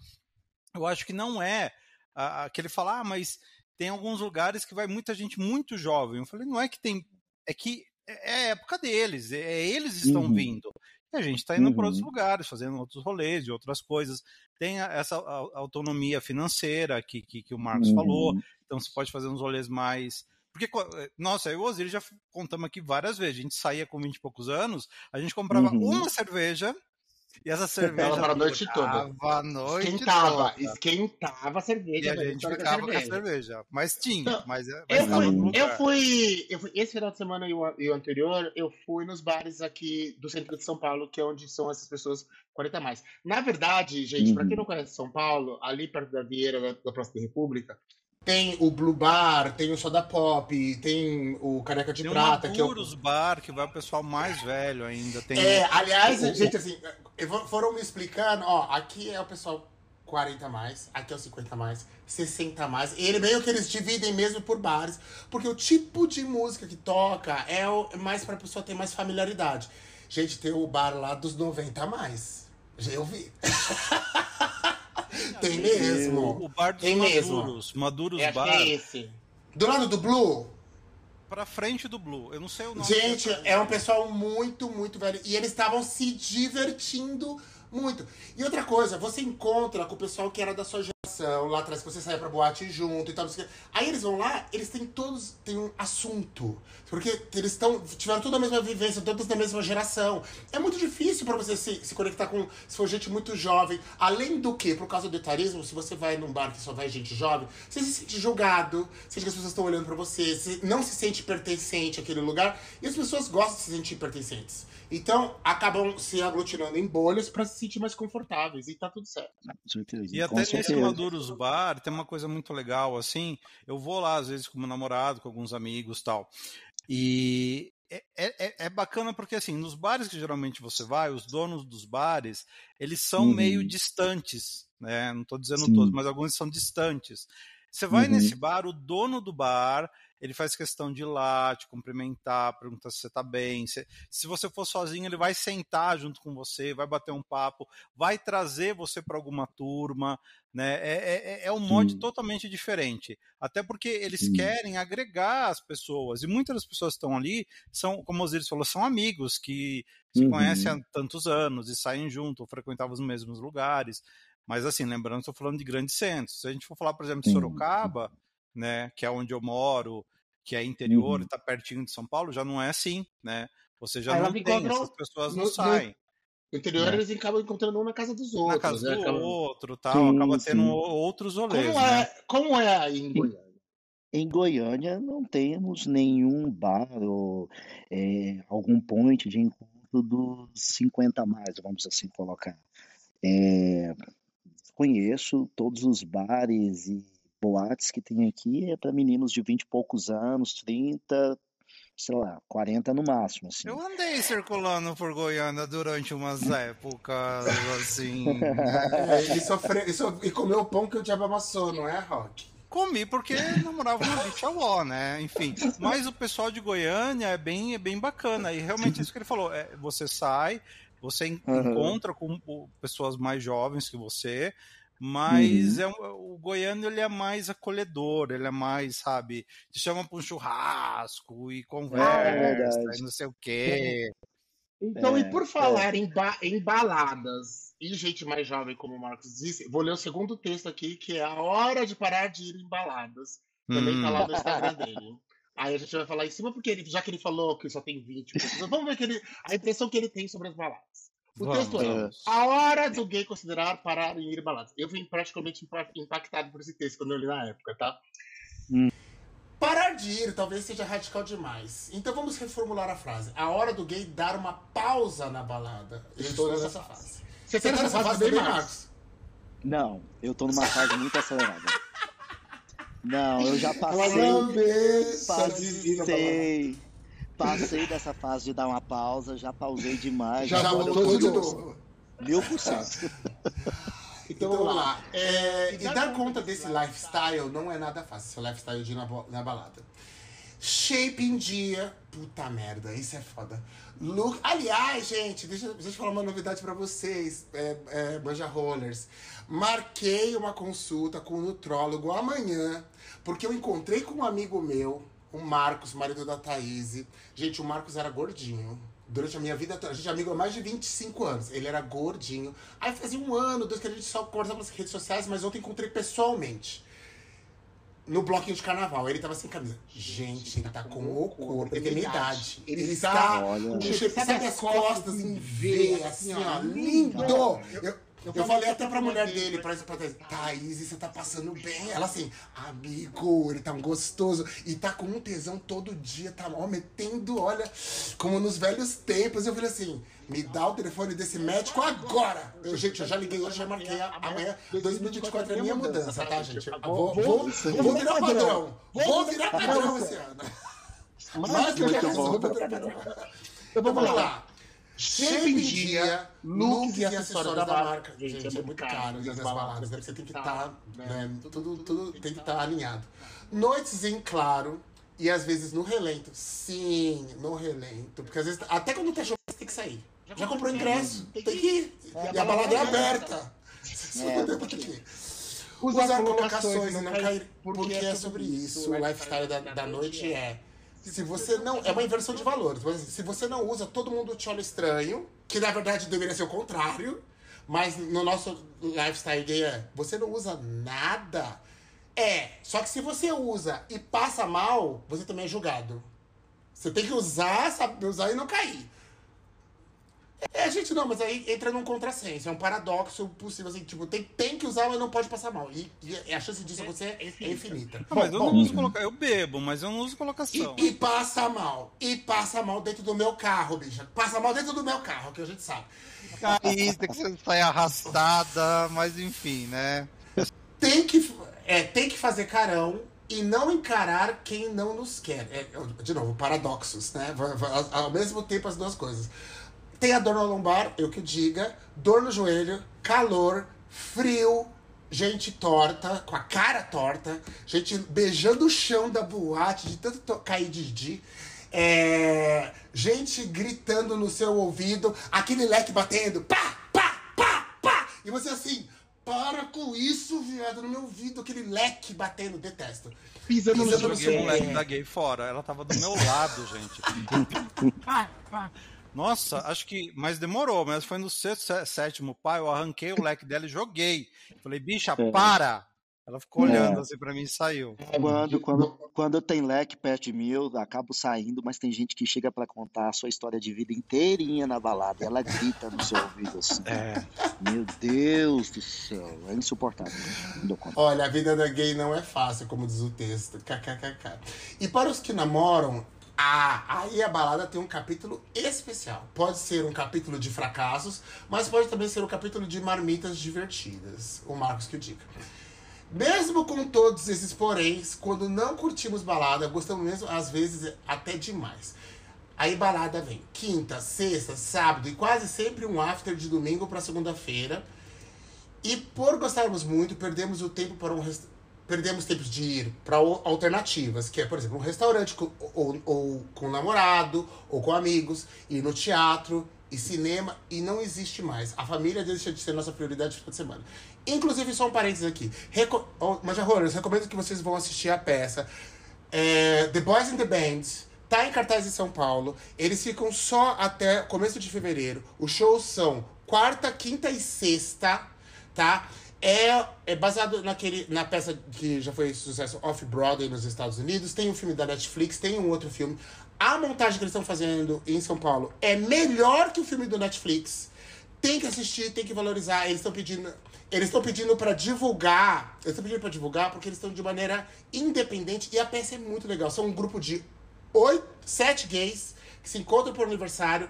Eu acho que não é a- a- que ele fala, ah, mas tem alguns lugares que vai muita gente muito jovem. Eu falei, não é que tem. É que é é a época deles, é, é eles estão Uhum. vindo. E a gente está indo para outros Uhum. lugares, fazendo outros rolês e outras coisas. Tem essa au- autonomia financeira que, que, que o Marcos falou. Uhum. Então você pode fazer uns rolês mais. Porque, eh, nossa, eu e o Osiris já contamos aqui várias vezes. A gente saía com 20 e poucos anos, a gente comprava Uhum. uma cerveja e essa cerveja para a noite toda. a noite Esquentava, toda. esquentava a E cerveja. a velho, gente ficava com a cerveja. Mas tinha, Não, mas, mas Eu fui, eu fui, eu fui, esse final de semana e o, e o anterior, eu fui nos bares aqui do centro de São Paulo, que é onde são essas pessoas 40 a mais. Na verdade, gente, pra quem Uhum. não conhece São Paulo, ali perto da Vieira, da, da Praça da República, Tem o Blue Bar, tem o Soda Pop, tem o Caneca de Tem Prata, o que é o Maduros Bar, que vai o pessoal mais velho ainda. Tem É, aliás, o- gente, assim, vou- foram me explicando, ó, aqui é o pessoal 40 a mais, aqui é o 50 a mais, 60 a mais. Ele meio que eles dividem mesmo por bares, porque o tipo de música que toca é o, é mais pra pessoa ter mais familiaridade. Gente, tem o bar lá dos 90 a mais. Já eu vi. tem mesmo. o bar dos Tem mesmo. Maduros. Maduros Eu acho que Bar. é esse. Do lado do Blue, Pra frente do Blue. Eu não sei o nome. Gente, é um pessoal muito, muito velho. E eles estavam se divertindo muito. E outra coisa, você encontra com o pessoal que era da sua geração, lá atrás, que você saía pra boate junto e tal. Aí eles vão lá, eles têm todos têm um assunto. Porque eles estão tiveram toda a mesma vivência, todos da mesma geração. É muito difícil pra você se, se conectar com, se for gente muito jovem. Além do que, por causa do etarismo, se você vai num bar que só vai gente jovem, você se sente julgado, sente que as pessoas estão olhando pra você, você não se sente pertencente àquele lugar. E as pessoas gostam de se sentir pertencentes. Então, acabam se aglutinando em bolhas pra se sentir mais confortáveis. E tá tudo certo. Certeza. E com até nesse. Maduros Bar tem uma coisa muito legal, assim. Eu vou lá, às vezes, com meu namorado, com alguns amigos tal. E é, é, é bacana porque, assim, nos bares que geralmente você vai, os donos dos bares, eles são Uhum. meio distantes, né? Não estou dizendo Sim. todos, mas alguns são distantes. Você vai Uhum. nesse bar, o dono do bar, ele faz questão de ir lá, te cumprimentar, perguntar se você tá bem. Se, se você for sozinho, ele vai sentar junto com você, vai bater um papo, vai trazer você para alguma turma, né? É, é, é um mod Sim. totalmente diferente. Até porque eles Sim. querem agregar as pessoas. E muitas das pessoas que estão ali são, como o Osiris falou, são amigos que se Uhum. conhecem há tantos anos e saem junto, ou frequentavam os mesmos lugares. Mas assim, lembrando, estou falando de grandes centros. Se a gente for falar, por exemplo, de Sim. Né, que é onde eu moro, que é interior, Uhum. está pertinho de São Paulo, já não é assim, né? Você já Aí não tem, essas pessoas não no- no- saem No interior, É. eles acabam encontrando um na casa dos outros. na casa né? do Acabam- outro, tal, Sim, acaba tendo sim. outros rolês, Como né? é, como é aí em Goiânia? Em Goiânia não temos nenhum bar ou é, algum point de encontro dos 50 a mais, vamos assim colocar. É, conheço todos os bares e boates que tem aqui, é para meninos de 20 e poucos anos, 30, sei lá, 40 no máximo, assim. Eu andei circulando por Goiânia durante umas épocas, assim. É, e, sofre, e, so- e comeu o pão que o diabo amassou, não é, Rock? Comi porque namorava na Beach Law, né? Enfim, mas o pessoal de Goiânia é bem, é bem bacana. E realmente isso que ele falou, é, você sai, você encontra com pessoas mais jovens que você, mas Uhum. é um- o goiano ele é mais acolhedor, ele é mais, sabe, te chama para um churrasco e conversa, verdade. e não sei o quê. Então, É, e por falar em, ba- em baladas e gente mais jovem, como o Marcos disse, vou ler o segundo texto aqui, que é a hora de parar de ir em baladas. Também tá Hum. lá no Instagram dele. Aí a gente vai falar em cima, porque ele, já que ele falou que só tem 20 pessoas, vamos ver que ele, a impressão que ele tem sobre as baladas. O Vamos, texto é. A hora do gay considerar parar em ir baladas. Eu vim praticamente impa- impactado por esse texto quando eu li na época, tá? Parar de ir talvez seja radical demais. Então vamos reformular a frase. A hora do gay dar uma pausa na balada. Eu estou nessa fase. Você Você tá tá nessa fase também, também, Marcos? Marcos? Não, eu tô numa fase muito acelerada. Não, eu já passei, balada. passei, passei dessa fase de dar uma pausa, já pausei demais. Já voltou de novo. Mil por cento. Então vamos lá. É, e dar conta desse lifestyle não é nada fácil. Seu lifestyle de ir na, na balada. Shape em dia. Puta merda, isso é foda. Look. Aliás, gente, deixa, deixa eu falar uma novidade pra vocês, é, é, Manja Rollers. Marquei uma consulta com o nutrólogo amanhã, porque eu encontrei com um amigo meu, o Marcos, marido da Thaís. Gente, o Marcos era gordinho. Durante a minha vida, toda. a gente é amigo há mais de 25 anos. Ele era gordinho. Aí fazia um ano, dois que a gente só conversava nas redes sociais, mas ontem encontrei pessoalmente. No bloquinho de carnaval. Ele tava sem camisa. Gente, ele tá com o corpo. Ele tem minha idade. Ele, Ele está. tá- Olha. com- Sabe, as costas em V, assim, ó. Lindo! Eu- Eu falei até pra mulher dele, pra, pra Thaís, você tá passando bem. Ela assim, amigo, ele tá um gostoso. E tá com um tesão todo dia, tá ó, metendo, olha, como nos velhos tempos. Eu falei assim, me dá o telefone desse médico agora. Eu, gente, eu já liguei hoje, já marquei a- amanhã. 2024 é minha mudança, tá, gente? Eu Vou, vou, vou virar padrão. Vou virar padrão esse ano. Mais do que Muito a bom. vou virar padrão. Então vamos lá. Shape em dia, looks e acessórios acessórios da marca. Gente, é muito caro ir nas baladas, né? Você tem que estar, né? Tudo, tudo tem que estar alinhado. Noites em claro e às vezes no relento. Sim, no relento. Porque às vezes, até quando tá chovendo, você tem que sair. Já comprou ingresso, tem que ir. E a balada é aberta. Você É, não tem que ir. Usar Usar colocações e e não cair. Porque é sobre isso. O lifestyle da, da noite é. Se você não. É uma inversão de valores. Se você não usa, todo mundo te olha estranho. Que na verdade deveria ser o contrário. Mas no nosso lifestyle gay é. Você não usa nada. É. Só que se você usa e passa mal, você também é julgado. Você tem que usar, saber usar e não cair. É, gente, não, mas aí entra num contrassenso. É um paradoxo possível, assim, tipo, tem, tem que usar, mas não pode passar mal. E, e a chance disso acontecer é infinita. Ah, mas eu não uso colocar. Eu bebo, mas eu não uso colocação. E, e passa mal. E passa mal dentro do meu carro, bicha. Passa mal dentro do meu carro, que a gente sabe. Tem que você sai arrastada, mas enfim, né? Tem que, é, tem que fazer carão e não encarar quem não nos quer. É, de novo, paradoxos, né? Ao mesmo tempo, as duas coisas. Tem a dor no lombar, eu que diga, dor no joelho, calor, frio, gente torta, com a cara torta, gente beijando o chão da boate, de tanto to- cair de Didi. É, gente gritando no seu ouvido, aquele leque batendo, pá, pá, pá, pá. E você assim, para com isso, viado, no meu ouvido, aquele leque batendo, detesto. Pisando no Pisando seu É. da gay fora. Ela tava do meu lado, gente. Pá, pá. Nossa, acho que. Mas demorou, mas foi no sexto, sé- sétimo pai, eu arranquei o leque dela e joguei. Falei, bicha, É. para! Ela ficou olhando É. assim pra mim e saiu. Quando, quando, quando tem leque perto de mim, eu acabo saindo, mas tem gente que chega pra contar a sua história de vida inteirinha na balada. Ela grita no seu ouvido assim. É. Meu Deus do céu, é insuportável. Olha, a vida da gay não é fácil, como diz o texto. KKKK. E para os que namoram, ah, aí a balada tem um capítulo especial. Pode ser um capítulo de fracassos, mas pode também ser um capítulo de marmitas divertidas. O Marcos que o diga. Mesmo com todos esses poréns, quando não curtimos balada, gostamos mesmo, às vezes, até demais. Aí balada vem quinta, sexta, sábado e quase sempre um after de domingo para segunda-feira. E por gostarmos muito, perdemos o tempo para um rest... perdemos tempo de ir para alternativas, que é, por exemplo, um restaurante com, ou, ou com namorado, ou com amigos, ir no teatro e cinema, e não existe mais. A família deixa de ser nossa prioridade de semana. Inclusive, só um parênteses aqui. Reco... Oh, mas, Horrores, recomendo que vocês vão assistir a peça. É, the Boys in the Band tá em cartaz em São Paulo. Eles ficam só até começo de fevereiro. Os shows são quarta, quinta e sexta, tá? É, é baseado naquele, na peça que já foi sucesso Off-Broadway nos Estados Unidos. Tem um filme da Netflix, tem um outro filme. A montagem que eles estão fazendo em São Paulo é melhor que o filme do Netflix. Tem que assistir, tem que valorizar. Eles estão pedindo. Eles estão pedindo pra divulgar. Eles estão pedindo pra divulgar porque eles estão de maneira independente. E a peça é muito legal. São um grupo de oito, sete gays que se encontram por aniversário.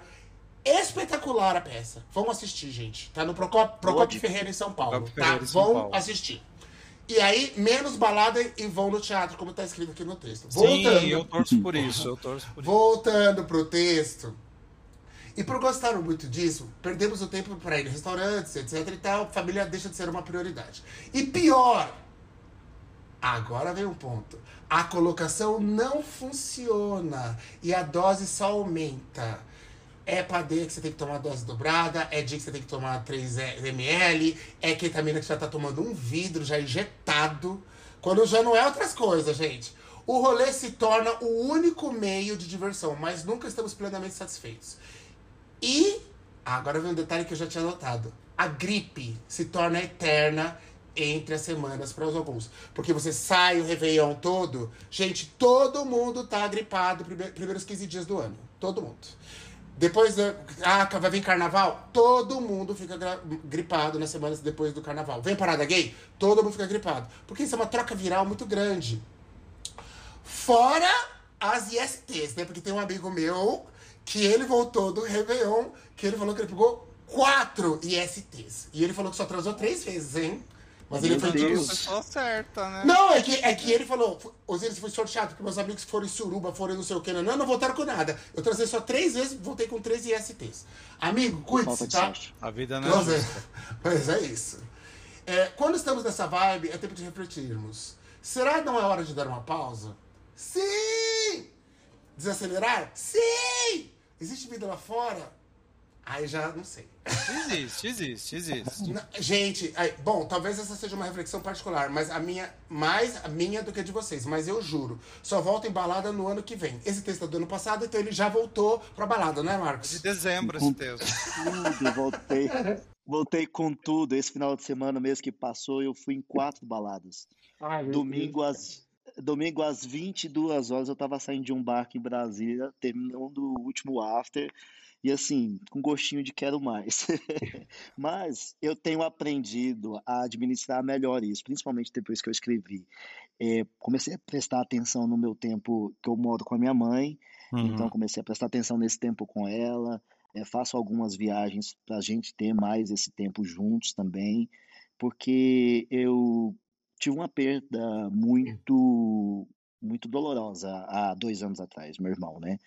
Espetacular a peça. Vão assistir, gente. Tá no Procopio, Procopio Ferreira em São Paulo. Tá? Ferreira em São Vão Paulo. assistir. E aí, menos balada e vão no teatro, como tá escrito aqui no texto. Sim, eu torço por isso, eu torço por isso. Voltando pro texto. E por gostar muito disso, perdemos o tempo para ir em restaurantes, etc e tal. Família deixa de ser uma prioridade. E pior, agora vem um ponto. A colocação não funciona e a dose só aumenta. É padê que você tem que tomar dose dobrada, é dia que você tem que tomar 3 ml, é ketamina que você já tá tomando um vidro já injetado, quando já não é outras coisas, gente. O rolê se torna o único meio de diversão, mas nunca estamos plenamente satisfeitos. E agora vem um detalhe que eu já tinha notado. A gripe se torna eterna entre as semanas para os alguns. Porque você sai o Réveillon todo, gente, todo mundo tá gripado prime- primeiros 15 dias do ano. Todo mundo. Depois. Ah, vai vir carnaval? Todo mundo fica gripado nas semanas depois do carnaval. Vem parada gay? Todo mundo fica gripado. Porque isso é uma troca viral muito grande. Fora as ISTs, né? Porque tem um amigo meu que ele voltou do Réveillon, que ele falou que ele pegou quatro ISTs. E ele falou que só transou três vezes, hein? Mas ele foi Deus. tipo. Pessoa certa, né? Não, é que, é que ele falou, Osiris foi sorteado, porque meus amigos foram em suruba, foram em não sei o que, não, não voltaram com nada. Eu transei só três vezes, voltei com três ISTs. Amigo, cuide-se, de tá? sorte. A vida não é é, pois é isso. É, quando estamos nessa vibe, é tempo de refletirmos. Será que não é hora de dar uma pausa? Sim! Desacelerar? Sim! Existe vida lá fora? Aí já não sei. Existe, existe, existe. Gente, aí, bom, talvez essa seja uma reflexão particular, mas a minha, mais a minha do que a de vocês. Mas eu juro, só volta em balada no ano que vem. Esse texto é do ano passado, então ele já voltou pra balada, não é, De Marcos? dezembro esse texto. Tudo, voltei. Voltei com tudo. Esse final de semana mesmo que passou, eu fui em quatro baladas. Ai, Domingo às, domingo às 22 horas eu tava saindo de um bar aqui em Brasília, terminando o último after, e assim, com gostinho de quero mais. Mas eu tenho aprendido a administrar melhor isso, principalmente depois que eu escrevi. É, comecei a prestar atenção no meu tempo que eu moro com a minha mãe, então comecei a prestar atenção nesse tempo com ela. é, faço algumas viagens para a gente ter mais esse tempo juntos também, porque eu tive uma perda muito muito dolorosa há dois anos atrás, meu irmão, né?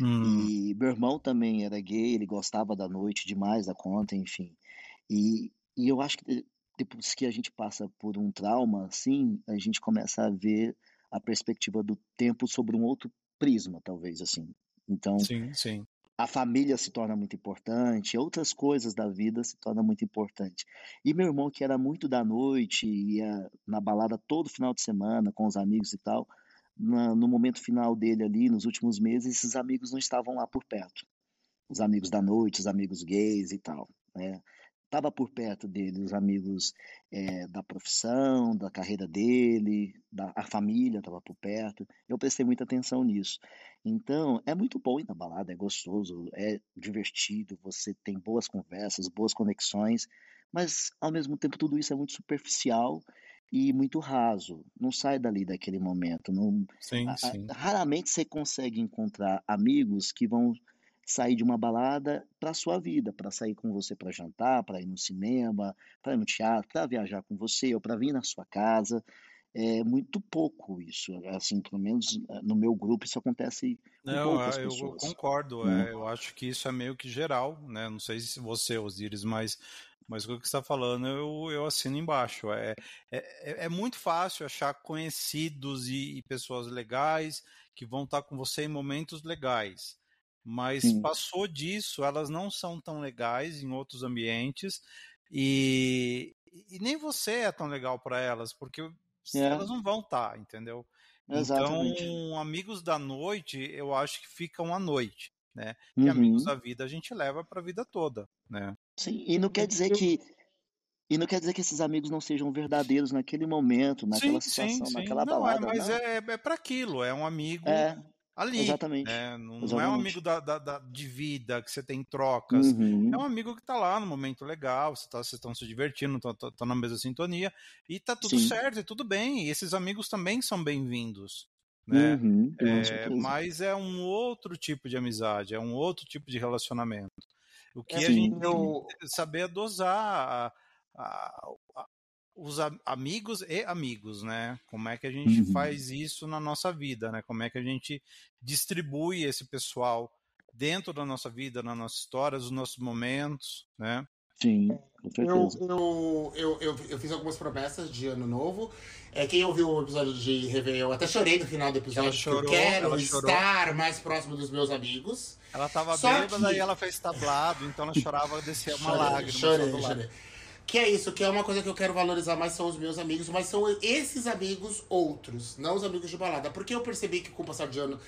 Hum. E meu irmão também era gay, ele gostava da noite demais da conta, enfim. E, e eu acho que de- depois que a gente passa por um trauma assim, a gente começa a ver a perspectiva do tempo sobre um outro prisma, talvez assim. Então, Sim, sim. a família se torna muito importante, outras coisas da vida se tornam muito importante. E meu irmão, que era muito da noite, ia na balada todo final de semana com os amigos e tal, na- no momento final dele ali, nos últimos meses, esses amigos não estavam lá por perto. Os amigos da noite, os amigos gays e tal, né? Tava por perto dele os amigos eh, da profissão, da carreira dele, da a família estava por perto. Eu prestei muita atenção nisso. Então, é muito bom ir na balada, é gostoso, é divertido, você tem boas conversas, boas conexões, mas ao mesmo tempo tudo isso é muito superficial e muito raso. Não sai dali daquele momento. Não, Sim, a- sim. raramente você consegue encontrar amigos que vão sair de uma balada para sua vida, para sair com você para jantar, para ir no cinema, para ir no teatro, para viajar com você ou para vir na sua casa. É muito pouco isso, assim, pelo menos eh, no meu grupo isso acontece com Não, poucas eu, eu pessoas. concordo. né? é, eu acho que isso é meio que geral, né? Não sei se você, Osiris, mas, mas o que você está falando eu, eu assino embaixo. É, é, é muito fácil achar conhecidos e, e pessoas legais que vão estar com você em momentos legais. Mas Sim. passou disso, elas não são tão legais em outros ambientes e, e nem você é tão legal para elas, porque É. elas não vão estar, entendeu? Exatamente. Então, amigos da noite, eu acho que ficam à noite, né? E amigos Uhum. da vida a gente leva para a vida toda, né? Sim, e não quer dizer que e não quer dizer que esses amigos não sejam verdadeiros naquele momento, naquela Sim, situação, sim, sim. naquela Não, é, balada. mas Não, é, é para aquilo, é um amigo é, ali, exatamente. né? Não, não é um Exatamente. amigo da, da- da- de vida que você tem trocas. É Uhum. um amigo que tá lá no momento legal, você tá, vocês estão se divertindo, estão na mesma sintonia, e tá tudo Sim. certo e tudo bem. E esses amigos também são bem-vindos, né? Uhum, É, mas é um outro tipo de amizade, é um outro tipo de relacionamento. O que É, a gente tem que saber é dosar a- a- a- os amigos e amigos, né? Como é que a gente Uhum. faz isso na nossa vida, né? Como é que a gente distribui esse pessoal dentro da nossa vida, na nossa história, nos nossos momentos, né? Sim, Eu, eu, eu, eu, eu fiz algumas promessas de ano novo. É, quem ouviu o episódio de Réveillon, eu até chorei no final do episódio, Ela chorou, eu quero chorou. estar mais próximo dos meus amigos. Ela tava Só bêbada que- e ela fez tablado, então ela chorava, descia uma Chorei, lágrima chorei, chorei. Que é isso, que é uma coisa que eu quero valorizar mais são os meus amigos, mas são esses amigos outros, não os amigos de balada. Porque eu percebi que com o passar de ano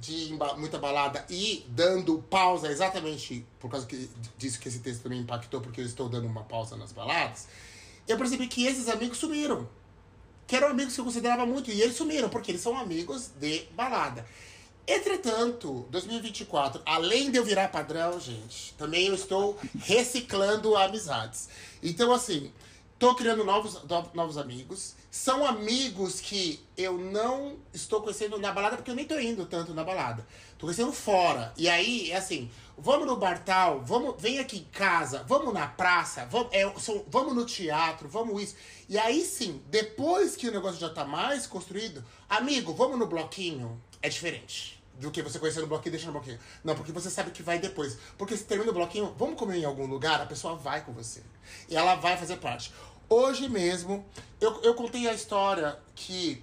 de muita balada e dando pausa exatamente por causa que, disso que esse texto também impactou, porque eu estou dando uma pausa nas baladas, eu percebi que esses amigos sumiram. Que eram amigos que eu considerava muito, e eles sumiram, porque eles são amigos de balada. Entretanto, 2024, além de eu virar padrão, gente, também eu estou reciclando amizades. Então, assim, tô criando novos, no- novos amigos. São amigos que eu não estou conhecendo na balada, porque eu nem tô indo tanto na balada. Tô conhecendo fora. E aí, é assim, vamos no bar tal, vamos, vem aqui em casa, vamos na praça, vamos, é, são- vamos no teatro, vamos isso. E aí sim, depois que o negócio já tá mais construído, amigo, vamos no bloquinho, é diferente. Do que você conhecer no bloquinho e deixar no bloquinho. Não, porque você sabe que vai depois. Porque se termina o bloquinho, vamos comer em algum lugar, a pessoa vai com você. E ela vai fazer parte. Hoje mesmo, eu, eu contei a história que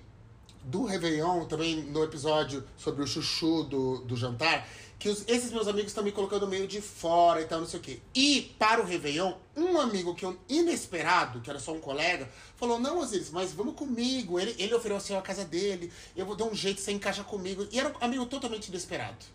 do Réveillon, também no episódio sobre o chuchu do, do jantar, que os- esses meus amigos estão me colocando meio de fora e tal, não sei o quê. E para o Réveillon, um amigo que eu, inesperado, que era só um colega, falou: Não, Osiris, mas vamos comigo. Ele, ele ofereceu a casa dele, eu vou dar um jeito, você encaixa comigo. E era um amigo totalmente inesperado.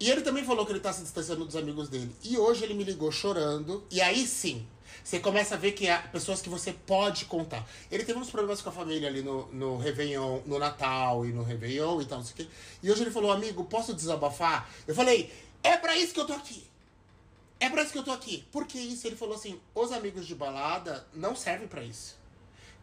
E ele também falou que ele tá se distanciando dos amigos dele. E hoje ele me ligou chorando. E aí sim, você começa a ver que há pessoas que você pode contar. Ele teve uns problemas com a família ali no, no Réveillon, no Natal e no Réveillon e tal, não sei o quê. E hoje ele falou, amigo, posso desabafar? Eu falei, é pra isso que eu tô aqui. É pra isso que eu tô aqui. Por que isso? Ele falou assim, os amigos de balada não servem pra isso.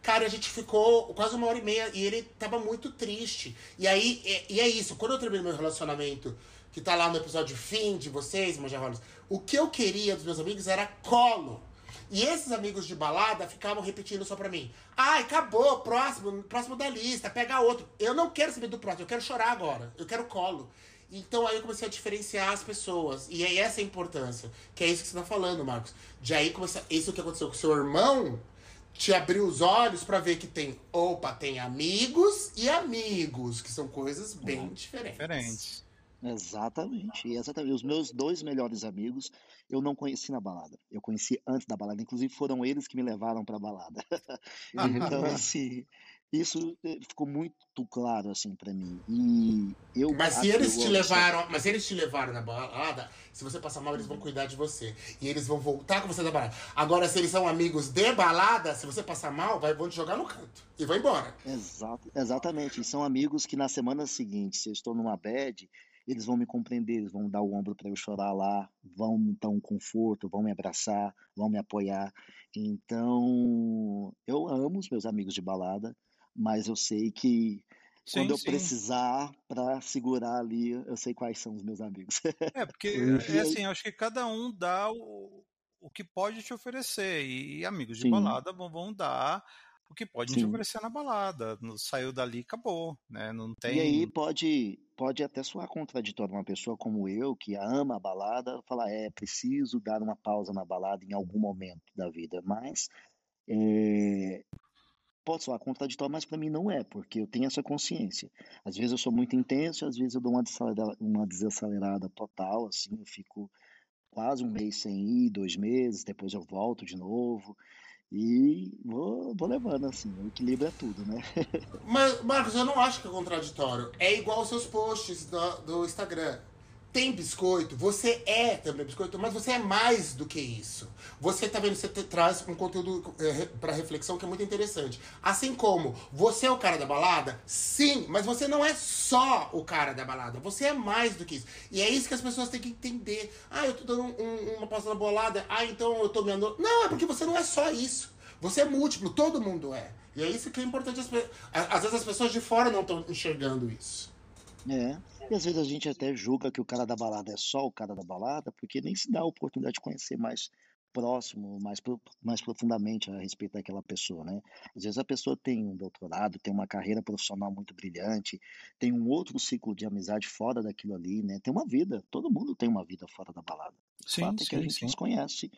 Cara, a gente ficou quase uma hora e meia e ele tava muito triste. E aí, e, e é isso, quando eu terminei meu relacionamento, que tá lá no episódio fim de vocês, Manjarrolas, o que eu queria dos meus amigos era colo. E esses amigos de balada ficavam repetindo só pra mim. Ai, acabou, próximo, próximo da lista, pega outro. Eu não quero saber do próximo, eu quero chorar agora. Eu quero colo. Então aí eu comecei a diferenciar as pessoas. E é essa a importância. Que é isso que você tá falando, Marcos. De aí começar. Isso que aconteceu com seu irmão te abriu os olhos pra ver que tem, opa, tem amigos e amigos, que são coisas bem diferentes. Diferentes. Exatamente, e exatamente. Os meus dois melhores amigos eu não conheci na balada. Eu conheci antes da balada. Inclusive foram eles que me levaram pra balada. Então, assim, isso eh, ficou muito claro assim para mim. E eu Mas se eles te levaram, mas se eles te levaram na balada, se você passar mal, eles vão cuidar de você. E eles vão voltar com você da balada. Agora, se eles são amigos de balada, se você passar mal, vai, vão te jogar no canto. E vão embora. Exato, exatamente. E são amigos que na semana seguinte, se eu estou numa bad, eles vão me compreender, eles vão dar o ombro para eu chorar lá, vão me dar um conforto, vão me abraçar, vão me apoiar. Então, eu amo os meus amigos de balada, mas eu sei que Sim, quando eu sim. precisar para segurar ali, eu sei quais são os meus amigos. É, porque E é assim, eu acho que cada um dá o, o que pode te oferecer. E, amigos de Sim. balada vão, vão dar o que podem te Sim. oferecer na balada. Não- Saiu dali, acabou, né? Não tem. E aí pode, pode até soar contraditório uma pessoa como eu, que ama a balada, falar, é preciso dar uma pausa na balada em algum momento da vida, mas é, pode soar contraditório, mas para mim não é, porque eu tenho essa consciência. Às vezes eu sou muito intenso, às vezes eu dou uma desacelerada, uma desacelerada total, assim, eu fico quase um mês sem ir, dois meses, depois eu volto de novo. E vou, vou levando, assim, o equilíbrio é tudo, né? Mas, Marcos, eu não acho que é contraditório. É igual aos seus posts do, do Instagram. Tem biscoito, você é também biscoito, mas você é mais do que isso. Você tá vendo, você traz um conteúdo é, para reflexão que é muito interessante. Assim como você é o cara da balada, sim, mas você não é só o cara da balada, você é mais do que isso. E é isso que as pessoas têm que entender. Ah, eu tô dando um- um- uma pausa na bolada, ah, então eu tô me andando. Não, é porque você não é só isso. Você é múltiplo, todo mundo é. E é isso que é importante. Às vezes as pessoas de fora não estão enxergando isso. É. E às vezes a gente até julga que o cara da balada é só o cara da balada, porque nem se dá a oportunidade de conhecer mais próximo, mais, mais profundamente a respeito daquela pessoa, né? Às vezes a pessoa tem um doutorado, tem uma carreira profissional muito brilhante, tem um outro ciclo de amizade fora daquilo ali, né? Tem uma vida, todo mundo tem uma vida fora da balada. O Sim, fato é que a sim, gente sim. desconhece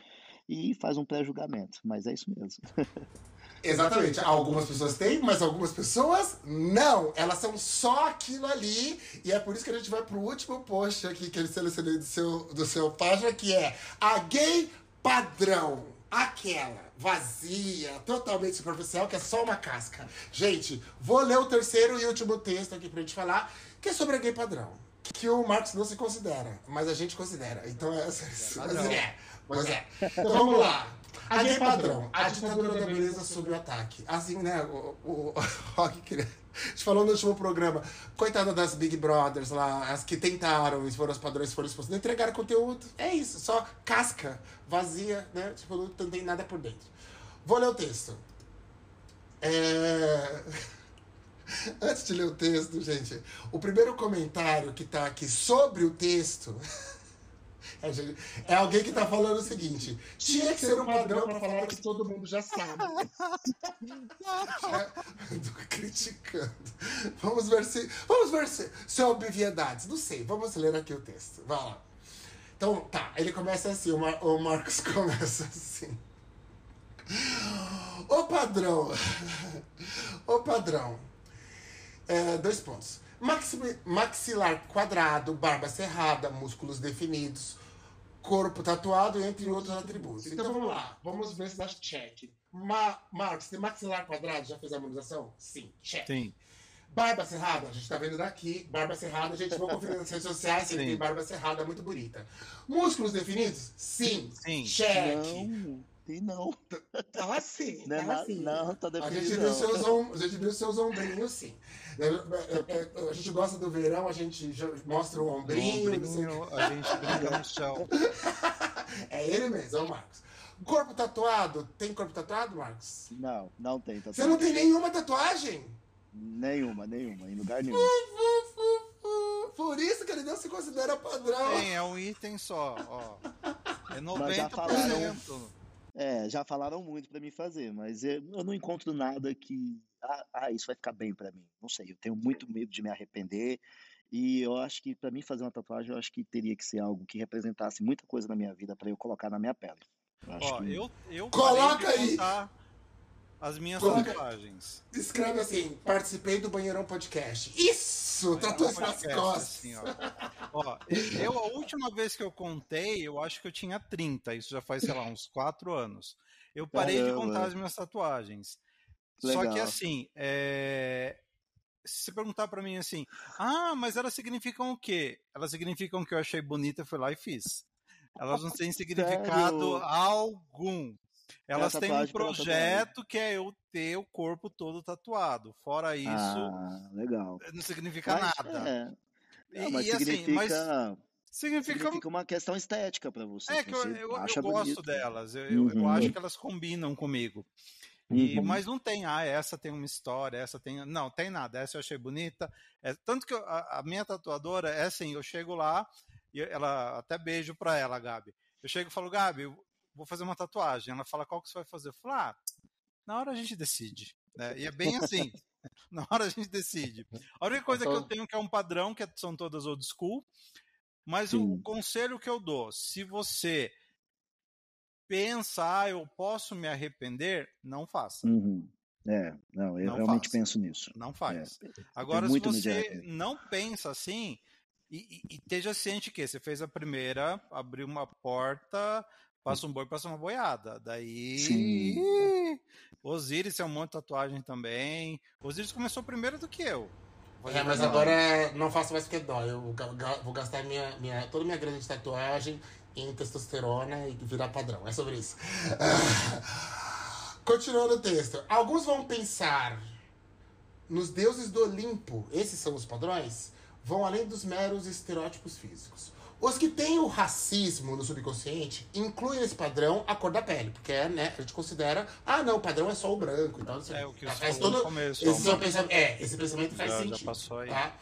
e faz um pré-julgamento, mas é isso mesmo. Exatamente. Algumas pessoas têm, mas algumas pessoas não. Elas são só aquilo ali. E é por isso que a gente vai pro último post aqui que eu selecionei do seu, do seu página, que é a gay padrão. Aquela vazia, totalmente superficial, que é só uma casca. Gente, vou ler o terceiro e último texto aqui pra gente falar, que é sobre a gay padrão. Que o Marcos não se considera, mas a gente considera. Então é isso. Mas padrão. é. Pois é. Então vamos lá. A gay padrão, a ditadura da beleza sob o ataque. Assim, né? O, o, Rock queria. A gente falou no último programa, coitada das Big Brothers lá, as que tentaram foram os padrões foram expostos, não entregaram conteúdo. É isso, só casca, vazia, né? Tipo, não tem nada por dentro. Vou ler o texto. É... Antes de ler o texto, gente, o primeiro comentário que tá aqui sobre o texto é, alguém que tá falando o seguinte: tinha que ser um padrão para falar que todo mundo já sabe. É, tô criticando. Vamos ver se. Vamos ver se, se é obviedades. Não sei, vamos ler aqui o texto. Vai lá. Então, tá, ele começa assim, o, Mar o Marcos começa assim. O padrão. O padrão. É, dois pontos. Maxi- maxilar quadrado, barba cerrada, músculos definidos, corpo tatuado, entre outros atributos. Então vamos lá, vamos ver se dá check. Ma Marcos, tem maxilar quadrado? Já fez a harmonização? Sim, check. Sim. Barba cerrada, a gente tá vendo daqui. Barba cerrada, a gente vai conferir nas redes sociais se tem barba cerrada, muito bonita. Músculos definidos? Sim. Sim. Check. Não, tem não. Tá sim, Não, é tá na- sim. não, tá A gente definido viu não. seus, om- a gente viu seus ombrinhos, sim. É, é, é, A gente gosta do verão, a gente mostra o ombrinho. o Ombrinho, a gente brinca no chão. É ele mesmo, é o Marcos. Corpo tatuado? Tem corpo tatuado, Marcos? Não, não tem. Tá Você não tem nenhuma tatuagem? Nenhuma, nenhuma, em lugar nenhum. Por isso que ele não se considera padrão. Tem, é um item só, ó. É Mas já 90%. É, já falaram muito pra mim fazer, mas eu, eu não encontro nada que. Ah, ah, isso vai ficar bem pra mim. Não sei, eu tenho muito medo de me arrepender. E eu acho que pra mim fazer uma tatuagem, eu acho que teria que ser algo que representasse muita coisa na minha vida pra eu colocar na minha pele. Eu acho Ó, que- eu, eu Coloca de aí. as minhas Coloca- tatuagens. Escreve assim, participei do Banheirão Podcast. Isso! Tatuagem nas costas. assim, ó. Ó, eu, a última vez que eu contei, eu acho que eu tinha 30. Isso já faz, sei lá, uns 4 anos. Eu parei de Caramba. contar as minhas tatuagens. Só que Legal. assim, é, se você perguntar pra mim assim, ah, mas elas significam o quê? Elas significam que eu achei bonita, fui lá e fiz. Elas não têm significado algum. Elas têm um projeto que é eu ter o corpo todo tatuado. Fora isso, Ah, legal. não significa Mas, nada. é, E, não, mas e assim, significa, mas significa, significa uma questão estética pra você. é que eu, eu, gosto bonito. delas. Eu, eu- eu Uhum. acho que elas combinam comigo. E- Uhum. mas não tem, ah, essa tem uma história, essa tem. Não, tem nada. Essa eu achei bonita. É, tanto que eu- a, a minha tatuadora é assim: eu chego lá, e ela até beijo pra ela, Gabi. Eu chego e falo, Gabi, vou fazer uma tatuagem. Ela fala, qual que você vai fazer? Eu falo, ah, na hora a gente decide. né? E é bem assim. na hora a gente decide. A única coisa que eu Então- tenho que é um padrão, que é- são todas old school. Mas o Sim. conselho que eu dou, se você pensa, ah, eu posso me arrepender, não faça. Uhum. É, não, eu Não realmente faça. penso nisso. Não faz. É, Agora, se você arrepender. não pensa assim, e, e- e esteja ciente que você fez a primeira, abriu uma porta, passa um boi, passa uma boiada. Daí. Sim. Osiris é um monte de tatuagem também. Osiris começou primeiro do que eu. É, mas agora não faço mais porque dói. Eu vou gastar minha, minha, toda minha grana de tatuagem em testosterona e virar padrão. É sobre isso. Continuando o texto. Alguns vão pensar nos deuses do Olimpo, esses são os padrões, vão além dos meros estereótipos físicos. Os que têm o racismo no subconsciente incluem nesse padrão a cor da pele, porque né, a gente considera, ah, não, o padrão é só o branco e tal. não sei É o que você Faz falou no todo- começo, esse, é o pensamento, é, esse pensamento faz Já- já sentido. passou aí. Tá?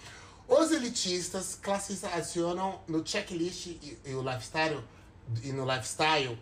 Os elitistas classistas adicionam no checklist e, e o lifestyle e no lifestyle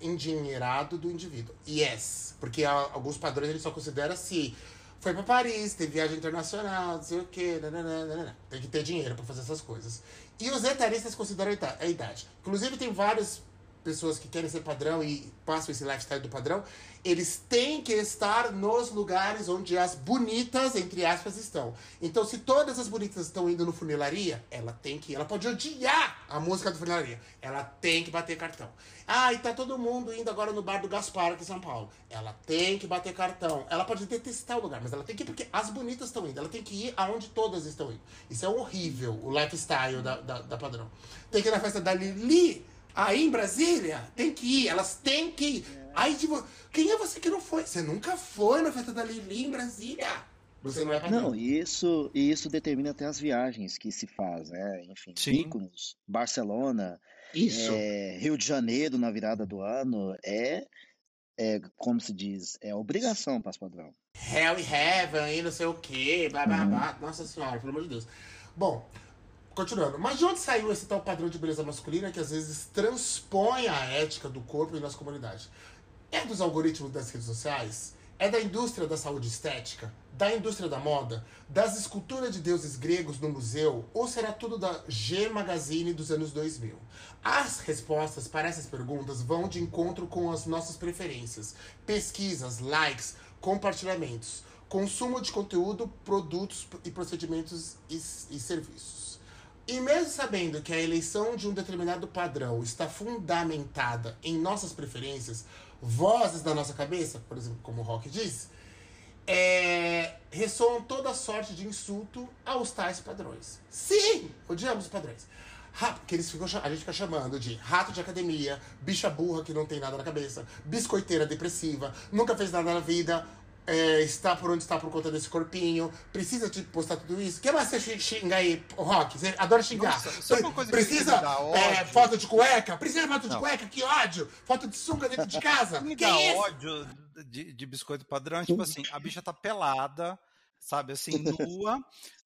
engenheirado do indivíduo. Yes, porque alguns padrões ele só considera se foi pra Paris, teve viagem internacional, não sei o quê, nananã, nananã. tem que ter dinheiro pra fazer essas coisas. E os etaristas consideram a idade. Inclusive tem várias pessoas que querem ser padrão e passam esse lifestyle do padrão, eles têm que estar nos lugares onde as bonitas, entre aspas, estão. Então, se todas as bonitas estão indo no funilaria, ela tem que. Ela pode odiar a música do funilaria. Ela tem que bater cartão. Ah, e tá todo mundo indo agora no bar do Gaspar aqui em São Paulo. Ela tem que bater cartão. Ela pode detestar o lugar, mas ela tem que ir porque as bonitas estão indo. Ela tem que ir aonde todas estão indo. Isso é horrível, o lifestyle da, da, da padrão. Tem que ir na festa da Lili Aí em Brasília, tem que ir, elas têm que ir. Aí, tipo, quem é você que não foi? Você nunca foi na festa da Lili em Brasília. Você não é padrão. Não, e isso, e isso determina até as viagens que se faz, né? Enfim, Sim. Barcelona, Isso. é, Rio de Janeiro na virada do ano, é, é como se diz, é obrigação para padrão. Hell e Heaven e não sei o quê, blá blá blá. Nossa senhora, pelo amor de Deus. Bom, continuando. Mas de onde saiu esse tal padrão de beleza masculina que às vezes transpõe a ética do corpo em nossa comunidade? É dos algoritmos das redes sociais? É da indústria da saúde estética? Da indústria da moda? Das esculturas de deuses gregos no museu? Ou será tudo da G Magazine dos anos 2000? As respostas para essas perguntas vão de encontro com as nossas preferências, pesquisas, likes, compartilhamentos, consumo de conteúdo, produtos e procedimentos e, e serviços. E mesmo sabendo que a eleição de um determinado padrão está fundamentada em nossas preferências, vozes da nossa cabeça, por exemplo, como o Rock diz, é, ressoam toda sorte de insulto aos tais padrões. Sim, odiamos os padrões. Que eles ficam, a gente fica chamando de rato de academia, bicha burra que não tem nada na cabeça, biscoiteira depressiva, nunca fez nada na vida, é, está por onde está por conta desse corpinho, precisa de postar tudo isso. O que mais você xi- xinga aí, Rock? Você adora xingar. Nossa, sabe uma coisa que precisa é, foto de cueca? Precisa de foto de Não. cueca? Que ódio! Foto de sunga dentro de casa? me que dá isso? ódio de, de biscoito padrão, tipo assim, a bicha tá pelada, sabe, assim, nua,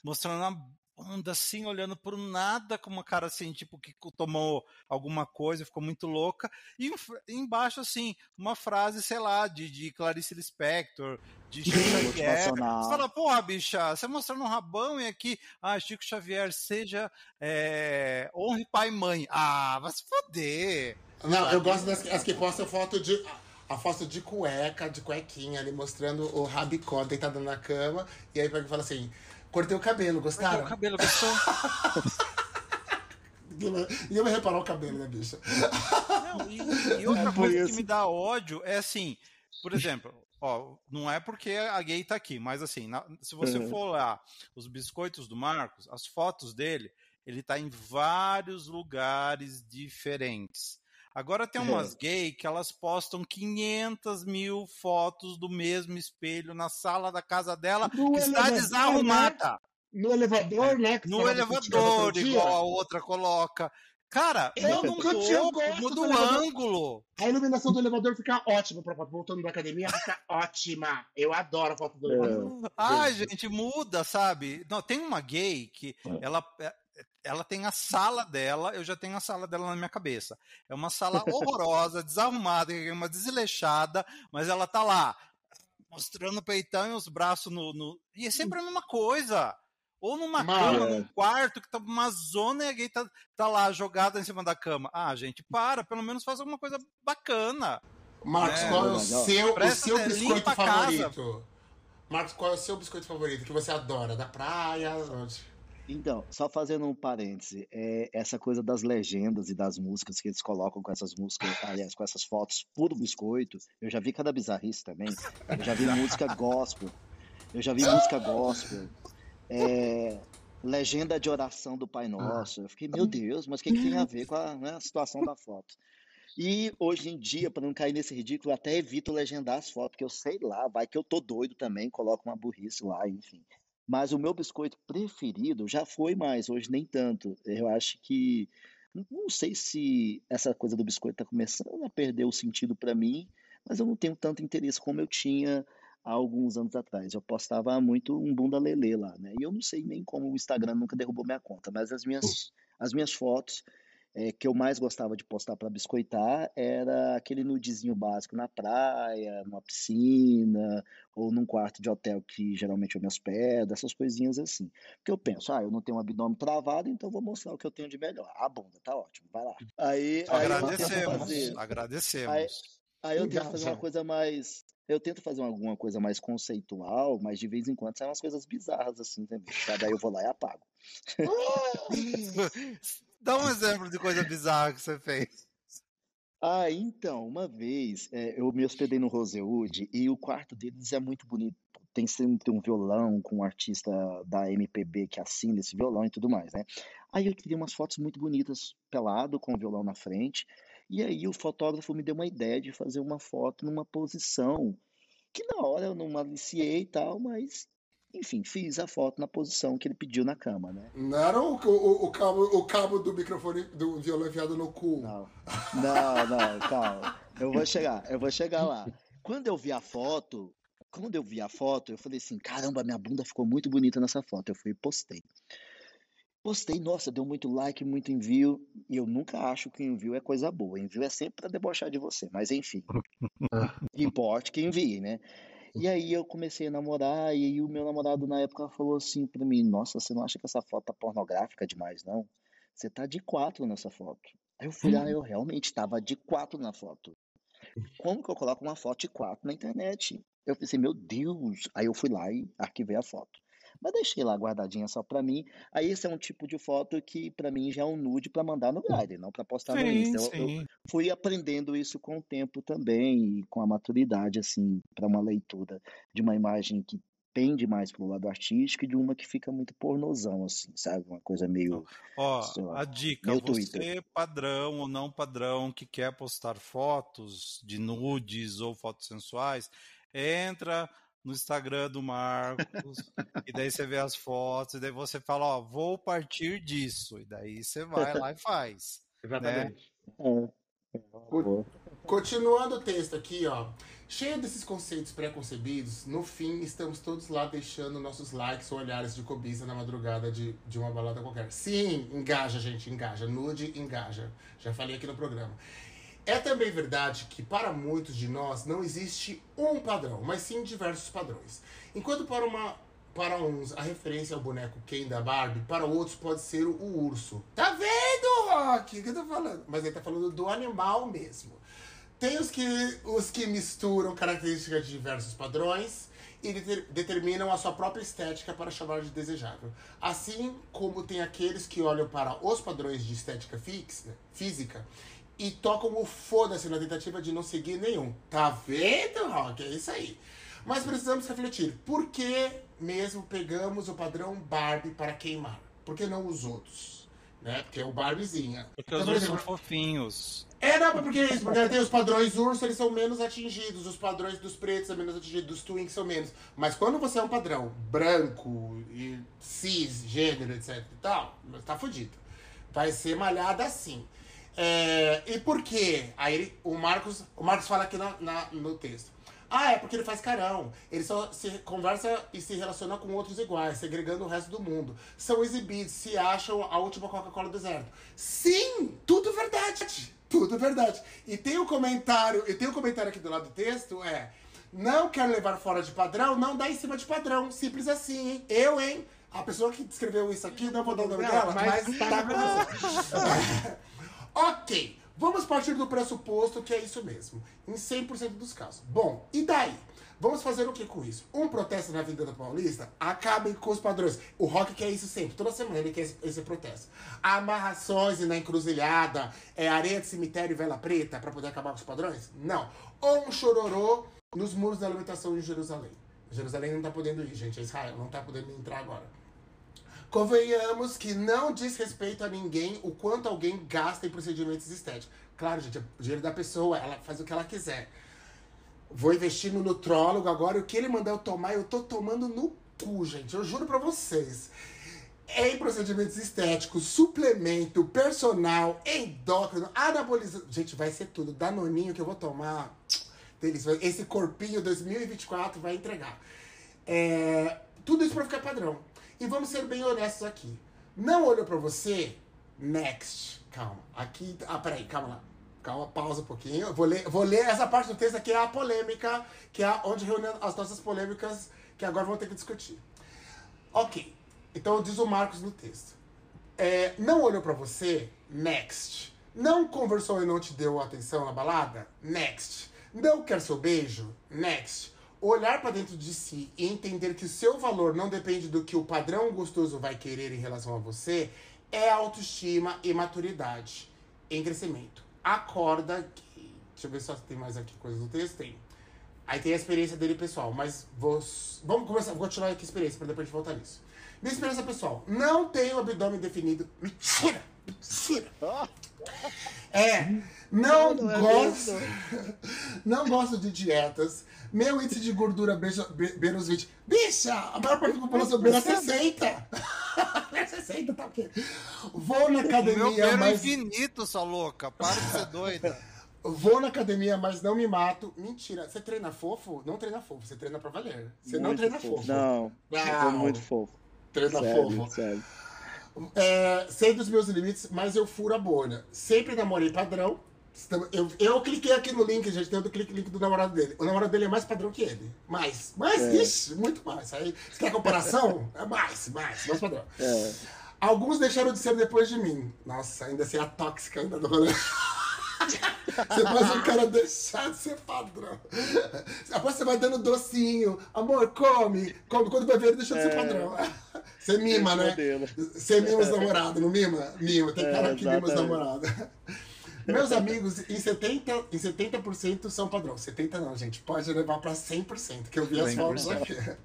mostrando a bunda assim, olhando por nada, com uma cara assim, tipo, que tomou alguma coisa, ficou muito louca, e embaixo, assim, uma frase, sei lá, de, de Clarice Lispector, de Chico Xavier. Você fala, porra, bicha, você mostrando um rabão e aqui, ah, Chico Xavier, seja é, honre pai e mãe. Ah, vai se foder. Não, eu gosto das as que postam foto de. A foto de cueca, de cuequinha ali, mostrando o rabicó deitado na cama. E aí pega e fala assim: cortei o cabelo, gostaram? o cabelo, gostou? Ninguém ninguém vai reparar o cabelo, né, bicha? Não, e, e outra É coisa que isso. me dá ódio é assim, por exemplo, ó, não é porque a gay tá aqui, mas assim, na- se você Uhum. for lá os biscoitos do Marcos, as fotos dele, ele tá em vários lugares diferentes. Agora tem umas É. gay que elas postam 500 mil fotos do mesmo espelho na sala da casa dela, No que está elevador, desarrumada. No elevador, né? que No elevador, igual a outra coloca. Cara, Eu gosto muda do o elevador. ângulo. A iluminação do elevador fica ótima pra foto. Voltando da academia, fica ótima. Eu adoro a foto do elevador. Ai, gente, muda, sabe? Não, tem uma gay que É. ela, é, ela tem a sala dela, eu já tenho a sala dela na minha cabeça. É uma sala horrorosa, desarrumada, é uma desleixada, mas ela tá lá, mostrando o peitão e os braços no. no- E é sempre a mesma coisa. Ou numa Mano. cama, num quarto, que tá uma zona e a gay tá, tá lá jogada em cima da cama. Ah, gente, para, pelo menos faz alguma coisa bacana. Marcos, É, qual é o seu, o seu biscoito a casa. favorito? Marcos, qual é o seu biscoito favorito que você adora? Da praia? Onde? Então, só fazendo um parêntese, é, essa coisa das legendas e das músicas que eles colocam com essas músicas, aliás, com essas fotos puro biscoito, eu já vi cada bizarrice também. Eu já vi música gospel, eu já vi música gospel, é, legenda de oração do Pai Nosso. Eu fiquei, meu Deus, mas o que, que tem a ver com a, né, a situação da foto? E hoje em dia, para não cair nesse ridículo, eu até evito legendar as fotos, porque eu sei lá, vai que eu tô doido também, coloco uma burrice lá, enfim. Mas o meu biscoito preferido já foi mais, hoje nem tanto. Eu acho que. Não sei se essa coisa do biscoito está começando a perder o sentido para mim, mas eu não tenho tanto interesse como eu tinha há alguns anos atrás. Eu postava muito um bunda lelê lá, né? E eu não sei nem como o Instagram nunca derrubou minha conta, mas as minhas, as minhas fotos é, que eu mais gostava de postar para biscoitar era aquele nudezinho básico na praia, numa piscina, ou num quarto de hotel que geralmente eu me hospedo, essas coisinhas assim. Porque eu penso, ah, eu não tenho um abdômen travado, então vou mostrar o que eu tenho de melhor. A bunda, tá ótimo, vai lá. Aí, aí tento Agradecemos, fazer. agradecemos. Aí eu tento Legal, fazer uma coisa mais. Eu tento fazer alguma coisa mais conceitual, mas de vez em quando saem umas coisas bizarras assim também. Daí eu vou lá e apago. Dá um exemplo de coisa bizarra que você fez. Ah, então, uma vez é, eu me hospedei no Rosewood e o quarto deles é muito bonito. tem sempre um violão com um artista da MPB que assina esse violão e tudo mais, né? Aí eu queria umas fotos muito bonitas, pelado, com o violão na frente. E aí o fotógrafo me deu uma ideia de fazer uma foto numa posição que na hora eu não maliciei e tal, mas enfim, fiz a foto na posição que ele pediu na cama, né? Não era o, o, o cabo, o cabo do microfone do violão enfiado no cu. Não, não, não, calma. Eu vou chegar, eu vou chegar lá. Quando eu vi a foto, quando eu vi a foto, eu falei assim, caramba, minha bunda ficou muito bonita nessa foto. Eu fui e postei. Postei, nossa, deu muito like, muito envio, e eu nunca acho que envio é coisa boa. Envio é sempre para debochar de você, mas enfim. Importe que envie, né? E aí eu comecei a namorar, e aí o meu namorado na época falou assim pra mim, nossa, você não acha que essa foto tá pornográfica demais, não? Você tá de quatro nessa foto. Aí eu fui lá, eu realmente tava de quatro na foto. Como que eu coloco uma foto de quatro na internet? Eu pensei, meu Deus. Aí eu fui lá e arquivei a foto. Mas deixei lá guardadinha só pra mim. Aí esse é um tipo de foto que pra mim já é um nude pra mandar no Grindr, não pra postar no Sim, Insta. Eu, eu fui aprendendo isso com o tempo também e com a maturidade, assim, pra uma leitura de uma imagem que pende mais pro lado artístico e de uma que fica muito pornozão, assim, sabe? Uma coisa meio, Ó, lá, a dica, você Twitter. padrão ou não padrão que quer postar fotos de nudes ou fotos sensuais, entra no Instagram do Marcos e daí você vê as fotos e daí você fala, ó, vou partir disso. E daí você vai lá e faz. Exatamente. É, é. Continuando o texto aqui, ó. Cheio desses conceitos pré-concebidos, no fim estamos todos lá deixando nossos likes ou olhares de cobiça na madrugada de, de uma balada qualquer. Sim, engaja, gente, engaja. Nude, engaja. Já falei aqui no programa. É também verdade que para muitos de nós não existe um padrão, mas sim diversos padrões. Enquanto para uma para uns a referência ao boneco Ken da Barbie, para outros pode ser o urso. Tá vendo, Rock? O que eu tô falando? Mas ele tá falando do animal mesmo. Tem os que, os que misturam características de diversos padrões e deter- determinam a sua própria estética para chamar de desejável. Assim como tem aqueles que olham para os padrões de estética fixa, física e tocam o foda-se na tentativa de não seguir nenhum. Tá vendo, Rock? É isso aí. Mas precisamos refletir. Por que mesmo pegamos o padrão Barbie para queimar? Por que não os outros? Né? Porque é o Barbiezinha. Porque os Então, por ursos são fofinhos. é, não, porque é isso, porque tem os padrões urso, eles são menos atingidos, os padrões dos pretos são menos atingidos, dos twinks são menos. Mas quando você é um padrão branco e cis, gênero, etc e tal, tá fudido. Vai ser malhada assim. É, e por quê? Aí ele- o Marcos, o Marcos fala aqui na- na- no texto. Ah, é porque ele faz carão. Ele só se conversa e se relaciona com outros iguais, segregando o resto do mundo. São exibidos, se acham a última Coca-Cola do deserto. Sim, tudo verdade. Tudo verdade. E tem um comentário, e tem um comentário aqui do lado do texto, é. Não quer levar fora de padrão, não dá em cima de padrão. Simples assim, hein? Eu, hein? A pessoa que escreveu isso aqui, não vou dar o nome dela, mas mas tá tá com. Ok, vamos partir do pressuposto que é isso mesmo, em 100% dos casos. Bom, e daí? Vamos fazer o que com isso? Um protesto na vida da Paulista? Acabem com os padrões. O Rock quer isso sempre, toda semana ele quer esse, esse protesto. Amarrações na encruzilhada, é areia de cemitério e vela preta para poder acabar com os padrões? Não. Ou um chororô nos muros da alimentação de Jerusalém. Jerusalém não tá podendo ir, gente. É Israel, não tá podendo entrar agora. Convenhamos que não diz respeito a ninguém o quanto alguém gasta em procedimentos estéticos. Claro, gente, é o dinheiro da pessoa, ela faz o que ela quiser. Vou investir no nutrólogo agora, o que ele mandar eu tomar, eu tô tomando no cu, gente. Eu juro pra vocês. Em procedimentos estéticos, suplemento, personal, endócrino, anabolizante. Gente, vai ser tudo. Danoninho que eu vou tomar. Esse corpinho 2024 vai entregar. É, tudo isso pra ficar padrão. E vamos ser bem honestos aqui. Não olhou pra você? Next. Calma. Aqui. Ah, peraí, calma lá. Calma, pausa um pouquinho. Vou ler, vou ler essa parte do texto aqui, é a polêmica, que é onde reúne as nossas polêmicas que agora vamos ter que discutir. Ok. Então diz o Marcos no texto. É, não olhou pra você? Next. Não conversou e não te deu atenção na balada? Next. Não quer seu beijo? Next. Olhar pra dentro de si e entender que o seu valor não depende do que o padrão gostoso vai querer em relação a você é autoestima e maturidade em crescimento. Acorda que. Deixa eu ver se tem mais aqui coisas do texto. Tem. Aí tem a experiência dele pessoal, mas vou, vamos começar, vou continuar aqui a experiência para depois a gente voltar nisso. Minha experiência pessoal, não tenho abdômen definido. Mentira! Mentira! É, não, Não, não é gosto. mesmo. Não gosto de dietas. Meu índice de gordura beija- be- beira os 20. Bicha, a maior parte da população beira 60. Beira 60, tá ok. Vou na Meu academia, beiro mas. infinito, sua louca. Para de ser doida. Vou na academia, mas não me mato. Mentira. Você treina fofo? Não treina fofo, você treina pra valer. Você não Muito treina fofo. Não, eu tô Não. muito fofo. Treina Sério, fofo. sério. É, sei dos meus limites, mas eu furo a bolha. Sempre namorei padrão. Eu, eu cliquei aqui no link, gente, tem o clique link do namorado dele. O namorado dele é mais padrão que ele. Mais. Mais, É. ixi, muito mais. Aí, você quer comparação? É mais, mais, mais padrão. É. Alguns deixaram de ser depois de mim. Nossa, ainda assim a tóxica ainda do rolê. Você faz o cara deixar de ser padrão. Após você vai dando docinho. Amor, come. Come. Quando vai ver, deixa de ser É. padrão. Você mima, né? modelo. Você mima os namorados, não mima? Mima. Tem É, cara que mima os namorados. Meus amigos, em 70%, em 70% são padrão. 70% não, gente. Pode levar pra 100%, que eu vi as 100%. fotos aqui.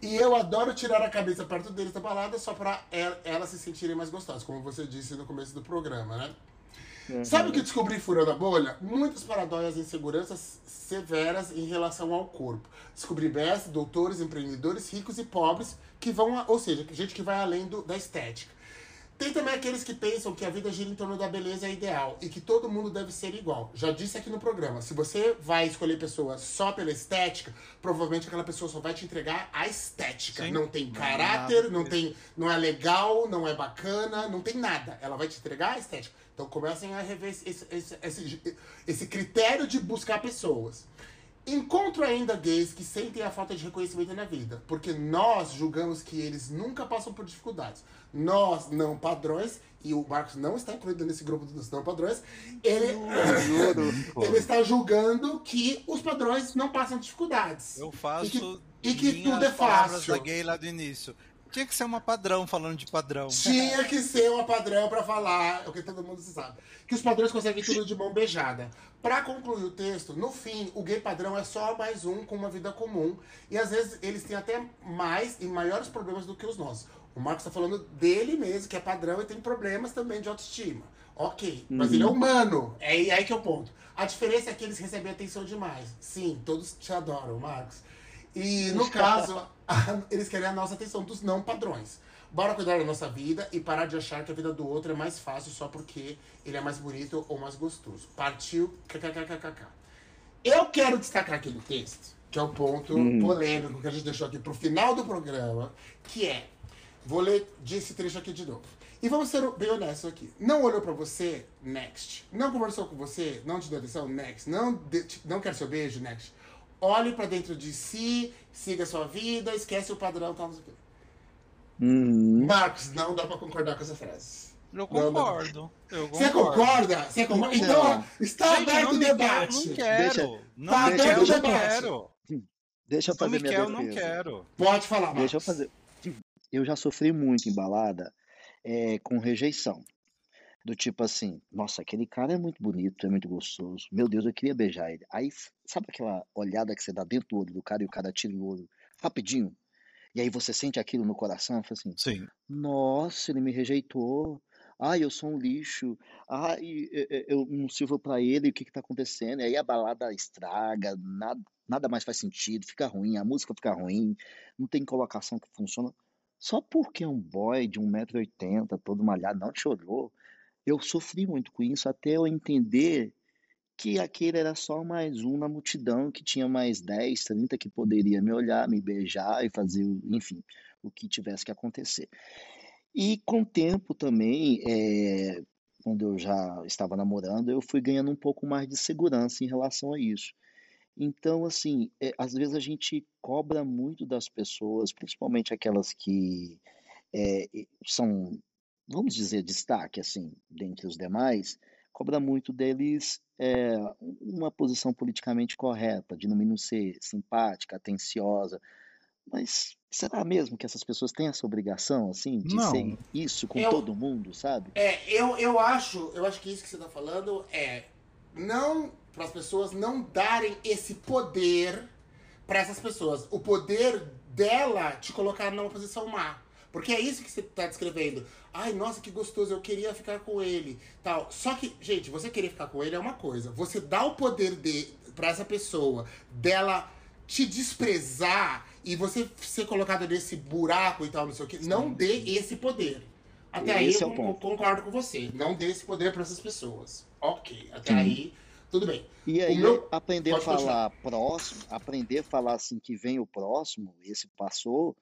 E eu adoro tirar a cabeça perto deles da balada só pra el- elas se sentirem mais gostosas, como você disse no começo do programa, né? Sabe o que descobri furando a bolha? Muitas paranoias e inseguranças severas em relação ao corpo. Descobri mestres, doutores, empreendedores, ricos e pobres, que vão, a- ou seja, gente que vai além do- da estética. Tem também aqueles que pensam que a vida gira em torno da beleza ideal e que todo mundo deve ser igual. Já disse aqui no programa, se você vai escolher pessoa só pela estética, provavelmente aquela pessoa só vai te entregar a estética. Sim. Não tem caráter, não tem, não é legal, não é bacana, não tem nada. Ela vai te entregar a estética. Então comecem a rever esse, esse, esse, esse critério de buscar pessoas. Encontro ainda gays que sentem a falta de reconhecimento na vida, porque nós julgamos que eles nunca passam por dificuldades. Nós, não padrões, e o Marcos não está incluído nesse grupo dos não padrões, ele, ele está julgando que os padrões não passam dificuldades. Eu faço. E que- e que tudo é fácil. da gay lá do início. Tinha que ser uma padrão falando de padrão. Tinha que ser uma padrão pra falar, o que todo mundo sabe. Que os padrões conseguem tudo de mão beijada. Pra concluir o texto, no fim, o gay padrão é só mais um com uma vida comum. E às vezes eles têm até mais e maiores problemas do que os nossos. O Marcos tá falando dele mesmo, que é padrão e tem problemas também de autoestima. Ok, mas ele é humano. É aí aí que é o ponto. A diferença é que eles recebem atenção demais. Sim, todos te adoram, Marcos. E no caso, a- eles querem a nossa atenção dos não padrões. Bora cuidar da nossa vida e parar de achar que a vida do outro é mais fácil só porque ele é mais bonito ou mais gostoso. Partiu kkkk. Eu quero destacar aqui no texto, que é o ponto polêmico que a gente deixou aqui pro final do programa, que é. Vou ler esse trecho aqui de novo. E vamos ser bem honestos aqui. Não olhou pra você? Next. Não conversou com você? Não te deu atenção? Next. Não, de- não quer seu beijo? Next. Olhe pra dentro de si, siga a sua vida, esquece o padrão, tal, não sei o quê. Uhum. Marcos, não dá pra concordar com essa frase. Eu concordo. Eu Você concordo. concorda? Você concorda? Então, está Gente, aberto o me quero, debate. não quero. Deixa- não Tá me aberto quero, o não debate. quero. Deixa eu Não fazer me minha defesa. não quero. Pode falar, Marcos. Deixa eu fazer. Eu já sofri muito em balada é, com rejeição. Do tipo assim, nossa, aquele cara é muito bonito, é muito gostoso. Meu Deus, eu queria beijar ele. Aí, sabe aquela olhada que você dá dentro do olho do cara e o cara tira o olho rapidinho? E aí você sente aquilo no coração, fala assim, Sim. nossa, ele me rejeitou. Ai, eu sou um lixo. Ai, eu, não sirvo pra ele. O que que tá acontecendo? E aí a balada estraga, nada, nada mais faz sentido, fica ruim, a música fica ruim, não tem colocação que funciona. Só porque um boy de 1,80m, todo malhado, não te olhou. Eu sofri muito com isso até eu entender que aquele era só mais um na multidão, que tinha mais 10, 30 que poderia me olhar, me beijar e fazer, enfim, o que tivesse que acontecer. E com o tempo também, é, quando eu já estava namorando, eu fui ganhando um pouco mais de segurança em relação a isso. Então, assim, é, às vezes a gente cobra muito das pessoas, principalmente aquelas que é, são, vamos dizer, destaque, assim, dentre os demais, cobra muito deles é, uma posição politicamente correta, de no mínimo ser simpática, atenciosa. Mas será mesmo que essas pessoas têm essa obrigação, assim, de Não. ser isso com Eu- todo mundo, sabe? É, eu, eu acho, eu acho que isso que você tá falando é não para as pessoas não darem esse poder para essas pessoas. O poder dela te colocar numa posição má. Porque é isso que você tá descrevendo. Ai, nossa, que gostoso, eu queria ficar com ele. tal. Só que, gente, você querer ficar com ele é uma coisa. Você dá o poder de para essa pessoa dela te desprezar e você ser colocado nesse buraco e tal, não sei o quê. Não dê esse poder. Até Esse aí é eu ponto. concordo com você. Não dê esse poder para essas pessoas. Ok, até aí, tudo bem. E aí, meu- aprender a Pode continuar. falar próximo, aprender a falar assim que vem o próximo, esse passou,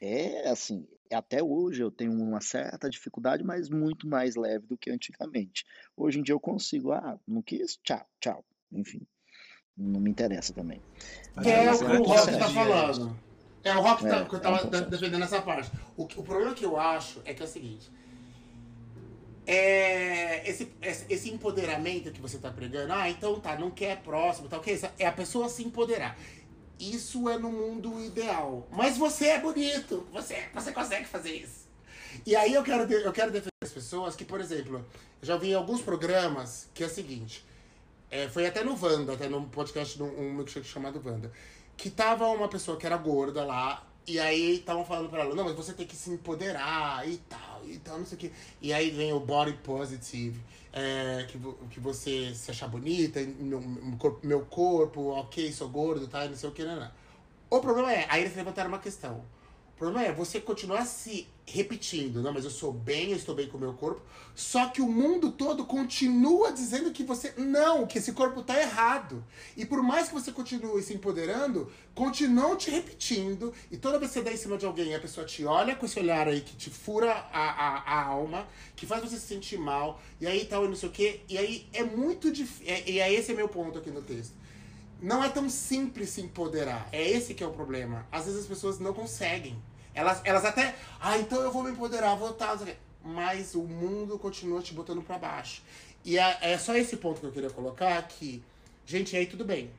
é assim, até hoje eu tenho uma certa dificuldade, mas muito mais leve do que antigamente. Hoje em dia eu consigo, ah, não quis, tchau, tchau. Enfim, não me interessa também. Que é Mas o é que o Rock certo. tá falando. É o Rock tá, É, que eu é um tava pouco de- certo. defendendo essa parte. O, o problema que eu acho é que é o seguinte. É esse, esse esse empoderamento que você tá pregando, ah, então tá, não quer próximo, tal, que é isso? É a pessoa se empoderar. Isso é no mundo ideal. Mas você é bonito, você, você consegue fazer isso. E aí eu quero, de- eu quero defender as pessoas que, por exemplo, eu já vi em alguns programas que é o seguinte. É, foi até no Wanda, até num podcast, num um milkshake chamado Wanda. Que tava uma pessoa que era gorda lá, e aí estavam falando pra ela, não, mas você tem que se empoderar e tal, e tal, não sei o quê. E aí vem o body positive, é, que, que você se achar bonita, meu, meu corpo, ok, sou gordo, tá, não sei o que, não, não. O problema é, aí eles levantaram uma questão. O problema é você continuar se repetindo, não, mas eu sou bem, eu estou bem com o meu corpo, só que o mundo todo continua dizendo que você não, que esse corpo tá errado. E por mais que você continue se empoderando, continuam te repetindo, e toda vez que você dá em cima de alguém, a pessoa te olha com esse olhar aí que te fura a, a, a alma, que faz você se sentir mal, e aí tal, e não sei o quê, e aí é muito difícil, e é esse é meu ponto aqui no texto não é tão simples se empoderar. É esse que é o problema. Às vezes as pessoas não conseguem. Elas, elas até, ah, então eu vou me empoderar, vou quê. mas o mundo continua te botando pra baixo. E é, é só esse ponto que eu queria colocar que, gente, aí tudo bem.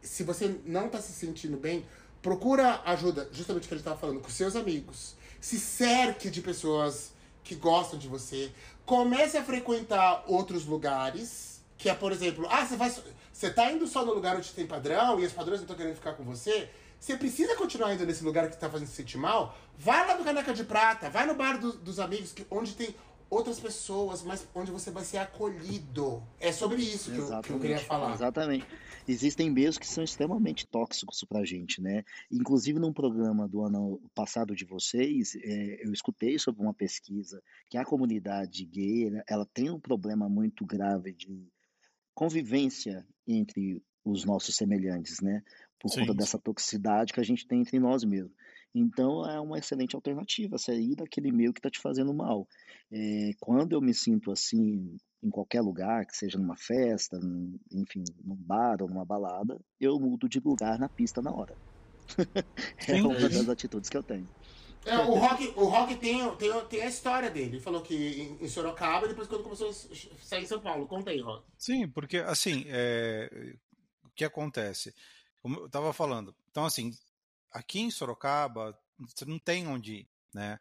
Se você não tá se sentindo bem, procura ajuda, justamente o que a gente tava falando, com seus amigos. Se cerque de pessoas que gostam de você. Comece a frequentar outros lugares, que é, por exemplo, ah, você vai. Você tá indo só no lugar onde tem padrão e os padrões não estão querendo ficar com você. Você precisa continuar indo nesse lugar que tá fazendo se sentir mal? Vai lá no Caneca de Prata, vai no bar do- dos amigos, que, onde tem outras pessoas, mas onde você vai ser acolhido. É sobre isso que eu, que eu queria falar. Exatamente. Existem meios que são extremamente tóxicos pra gente, né? Inclusive, num programa do ano passado de vocês, é, eu escutei sobre uma pesquisa que a comunidade gay, ela tem um problema muito grave de convivência entre os nossos semelhantes, né? Por Sim, conta sim. dessa toxicidade que a gente tem entre nós mesmos. Então, é uma excelente alternativa sair daquele meio que está te fazendo mal. É, quando eu me sinto assim, em qualquer lugar, que seja numa festa, num- enfim, num bar ou numa balada, eu mudo de lugar na pista na hora. É Sim. uma das atitudes que eu tenho. É, o Rock, o Rock tem, tem, tem a história dele. Ele falou que em, Sorocaba e depois quando começou a sair em São Paulo. Conta aí, Rock. Sim, porque assim, é, o que acontece? Como eu estava falando, então assim, aqui em Sorocaba, você não tem onde ir, né?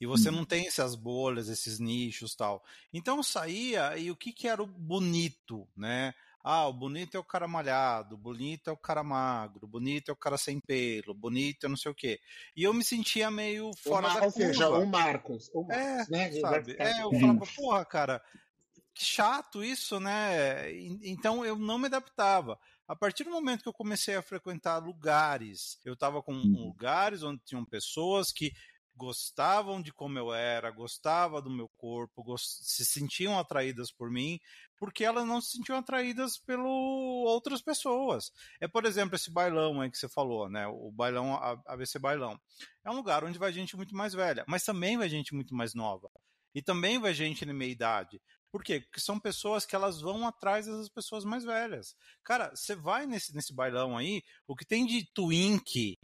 E você Uhum. não tem essas bolhas, esses nichos tal. Então eu saía e o que, que era o bonito, né? Ah, o bonito é o cara malhado, o bonito é o cara magro, o bonito é o cara sem pelo, bonito é não sei o quê. E eu me sentia meio fora o, da Mar- ou seja, curva. o Marcos. O É, Marcos, né? Ele vai sabe? É, eu falava, porra, cara, que chato isso, né? Então eu não me adaptava. A partir do momento que eu comecei a frequentar lugares, eu estava com Uhum. lugares onde tinham pessoas que gostavam de como eu era, gostavam do meu corpo, gos- se sentiam atraídas por mim, porque elas não se sentiam atraídas pelo outras pessoas. É, por exemplo, esse bailão aí que você falou, né? O bailão ABC Bailão. É um lugar onde vai gente muito mais velha, mas também vai gente muito mais nova. E também vai gente na meia idade. Por quê? Porque são pessoas que elas vão atrás dessas pessoas mais velhas. Cara, você vai nesse, nesse bailão aí, o que tem de twink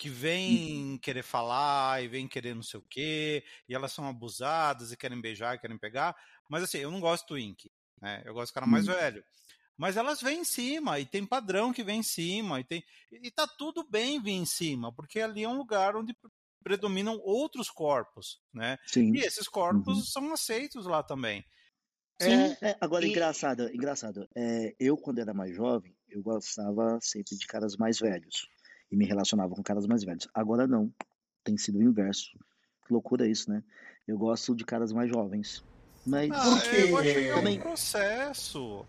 que vem querer falar e vem querer não sei o quê, e elas são abusadas e querem beijar e querem pegar. Mas assim, eu não gosto de twink, né? Eu gosto do cara mais Hum. velho. Mas elas vêm em cima, e tem padrão que vem em cima, e tem. E tá tudo bem vir em cima, porque ali é um lugar onde predominam outros corpos, né? Sim. E esses corpos são aceitos lá também. Sim. É, é, agora, E- engraçado, engraçado. É, eu, quando era mais jovem, eu gostava sempre de caras mais velhos. E me relacionava com caras mais velhos. Agora não. Tem sido o inverso. Que loucura isso, né? Eu gosto de caras mais jovens. Mas, Ah, Por quê? eu acho que é um processo.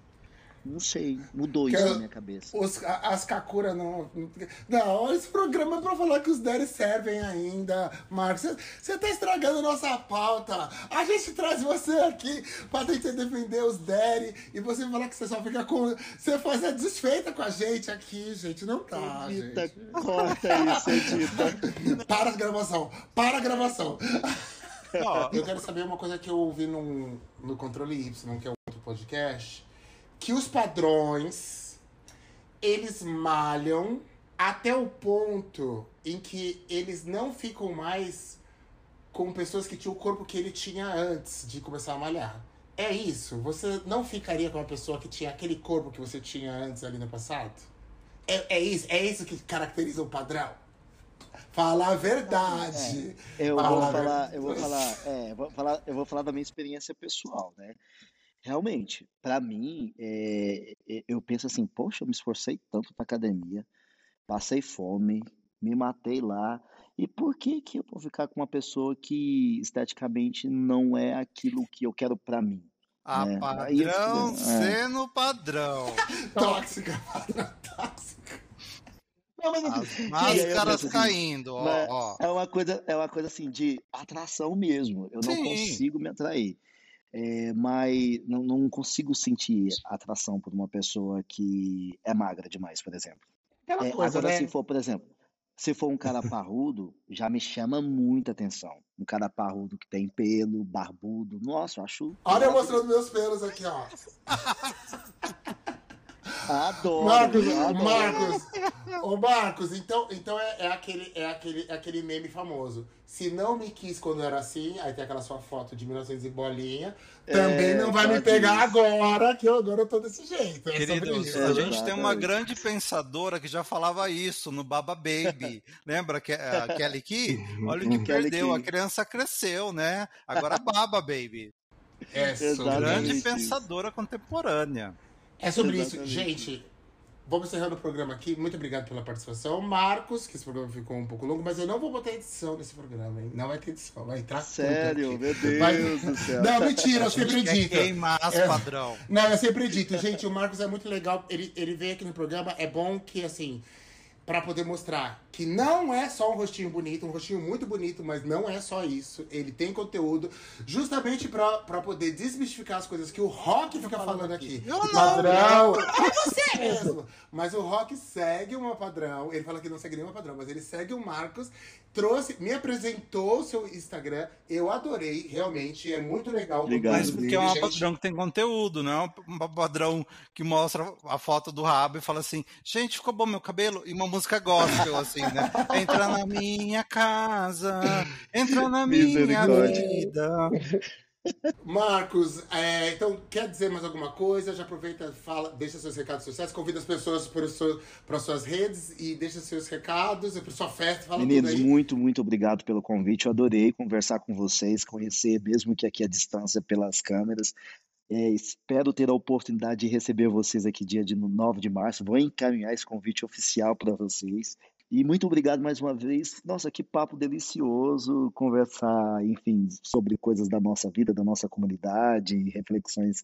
Não sei, mudou Que isso eu- na minha cabeça. Os, as Kakura não. Não, esse programa é pra falar que os Daddy servem ainda, Marcos. Você- tá estragando a nossa pauta. A gente traz você aqui pra tentar defender os Daddy e você falar que você só fica com. Você faz a desfeita com a gente aqui, gente. Não tá, Edita, gente. corta isso, edita. Para a gravação. Para a gravação. Ó, Eu quero saber uma coisa que eu ouvi num, no Controle Y, que é outro podcast, que os padrões, eles malham até o ponto em que eles não ficam mais com pessoas que tinham o corpo que ele tinha antes de começar a malhar. É isso? Você não ficaria com uma pessoa que tinha aquele corpo que você tinha antes ali no passado? É, é isso? É isso que caracteriza o padrão? Fala a verdade. Eu Fala vou falar, verdade. eu vou falar, é, vou falar, eu vou falar da minha experiência pessoal, né? Realmente, pra mim, é, é, eu penso assim, poxa, eu me esforcei tanto na academia, passei fome, me matei lá, e por que que eu vou ficar com uma pessoa que esteticamente não é aquilo que eu quero pra mim? a É, aí eu padrão é. sendo padrão. Tóxica, tóxica. Não, mas, As aí eu máscaras assim, caindo, ó, ó. É uma coisa, é uma coisa assim de atração mesmo. Eu não Sim. consigo me atrair. É, mas não, não consigo sentir atração por uma pessoa que é magra demais, por exemplo. Aquela É, coisa, agora, né? se for, por exemplo, se for um cara parrudo, já me chama muita atenção. Um cara parrudo que tem pelo, barbudo. Nossa, eu acho. Olha eu mostrando meus pelos aqui, ó. Adoro. Marcos, adoro. Marcos, ô Marcos, então, então é, é aquele, é, aquele, é aquele meme famoso. Se não me quis quando era assim, aí tem aquela sua foto de 1900 e bolinha, também É, não vai me pegar isso. agora, que eu agora eu tô desse jeito. É sobre Queridos, isso. a gente tem uma grande pensadora que já falava isso no Baba Baby. Lembra que a Kelly Key? Olha o que Kelly perdeu, a criança cresceu, né? Agora Baba Baby. É. Grande pensadora contemporânea. É sobre isso. Exatamente. Gente, vamos encerrando o programa aqui. Muito obrigado pela participação. Marcos, que esse programa ficou um pouco longo, mas eu não vou botar edição nesse programa, hein? Não vai ter edição, vai entrar tudo Sério, aqui. meu Deus Vai- do céu. Não, mentira, eu sempre gente quer dito. queimar É. padrão. Não, eu sempre dito, gente, o Marcos é muito legal. Ele, ele veio aqui no programa, é bom que, assim, pra poder mostrar que não é só um rostinho bonito, um rostinho muito bonito, mas não é só isso. Ele tem conteúdo, justamente pra, pra poder desmistificar as coisas que o Rock fica falando aqui. Eu não. Padrão! É você mesmo! Mas o Rock segue uma padrão. Ele fala que não segue nenhuma padrão, mas ele segue o Marcos. Trouxe, me apresentou o seu Instagram. Eu adorei, realmente. É muito legal. Obrigado. Mas porque é dele, uma gente. padrão que tem conteúdo, não é uma padrão que mostra a foto do rabo e fala assim, gente, ficou bom meu cabelo? E uma música gospel, assim, né? Entra na minha casa, entra na minha vida. Marcos, é, então quer dizer mais alguma coisa? Já aproveita, fala, deixa seus recados sociais, convida as pessoas para as suas redes e deixa seus recados, para sua festa, fala Meninos, muito, muito obrigado pelo convite. Eu adorei conversar com vocês, conhecer, mesmo que aqui à distância pelas câmeras. É, espero ter a oportunidade de receber vocês aqui dia de 9 de março. Vou encaminhar esse convite oficial para vocês. E muito obrigado mais uma vez. Nossa, que papo delicioso conversar, enfim, sobre coisas da nossa vida, da nossa comunidade, reflexões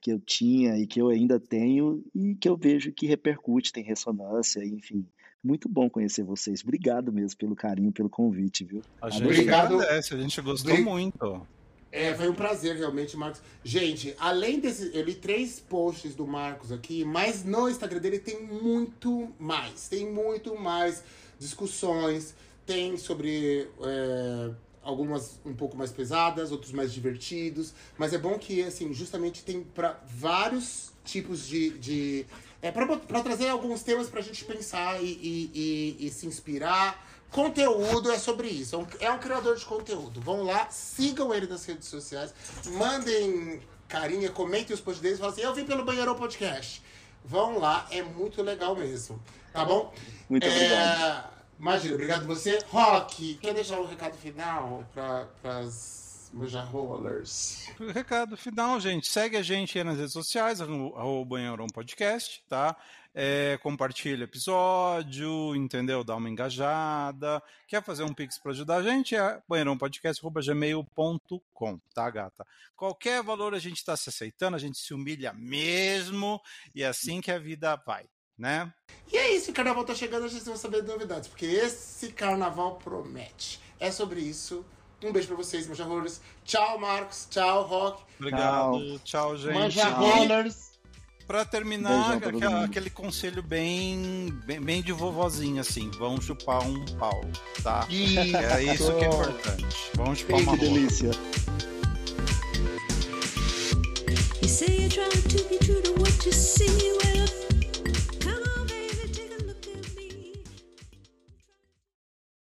que eu tinha e que eu ainda tenho e que eu vejo que repercute, tem ressonância, enfim. Muito bom conhecer vocês. Obrigado mesmo pelo carinho, pelo convite, viu? A gente Obrigado. agradece, a gente gostou Obri- muito. É, foi um prazer realmente, Marcos. Gente, além desse, eu li três posts do Marcos aqui, mas no Instagram dele tem muito mais. Tem muito mais discussões. Tem sobre é, algumas um pouco mais pesadas, outros mais divertidos. Mas é bom que, assim, justamente tem para vários tipos de. de é para trazer alguns temas pra gente pensar e, e- e- e se inspirar. Conteúdo é sobre isso. É um, é um criador de conteúdo. Vão lá, sigam ele nas redes sociais, mandem carinha, comentem os posts deles e falem assim: Eu vim pelo Banheirão Podcast. Vão lá, é muito legal mesmo. Tá bom? Muito É, obrigado. Imagina, obrigado você. Rock, quer deixar um recado final para as Manja Rollers. Recado final, gente. Segue a gente aí nas redes sociais, arroba Banheirão Podcast, tá? É, compartilha episódio, entendeu? Dá uma engajada. Quer fazer um pix para ajudar a gente? É banheirãopodcast.gmail.com, tá, gata? Qualquer valor a gente está se aceitando, a gente se humilha mesmo, e é assim que a vida vai, né? E é isso, o carnaval tá chegando, a gente vai saber de novidades, porque esse carnaval promete. É sobre isso. Um beijo pra vocês, Manja Rollers. Tchau, Marcos. Tchau, Rock. Obrigado. Tchau, gente. Manja Rollers. Pra terminar, aquela- aquele conselho bem, bem, bem de vovozinha, assim. Vão chupar um pau, tá? Isso. É isso que é importante. Vamos chupar Ei, uma que rola. delícia. You say you're trying to be true to what you say.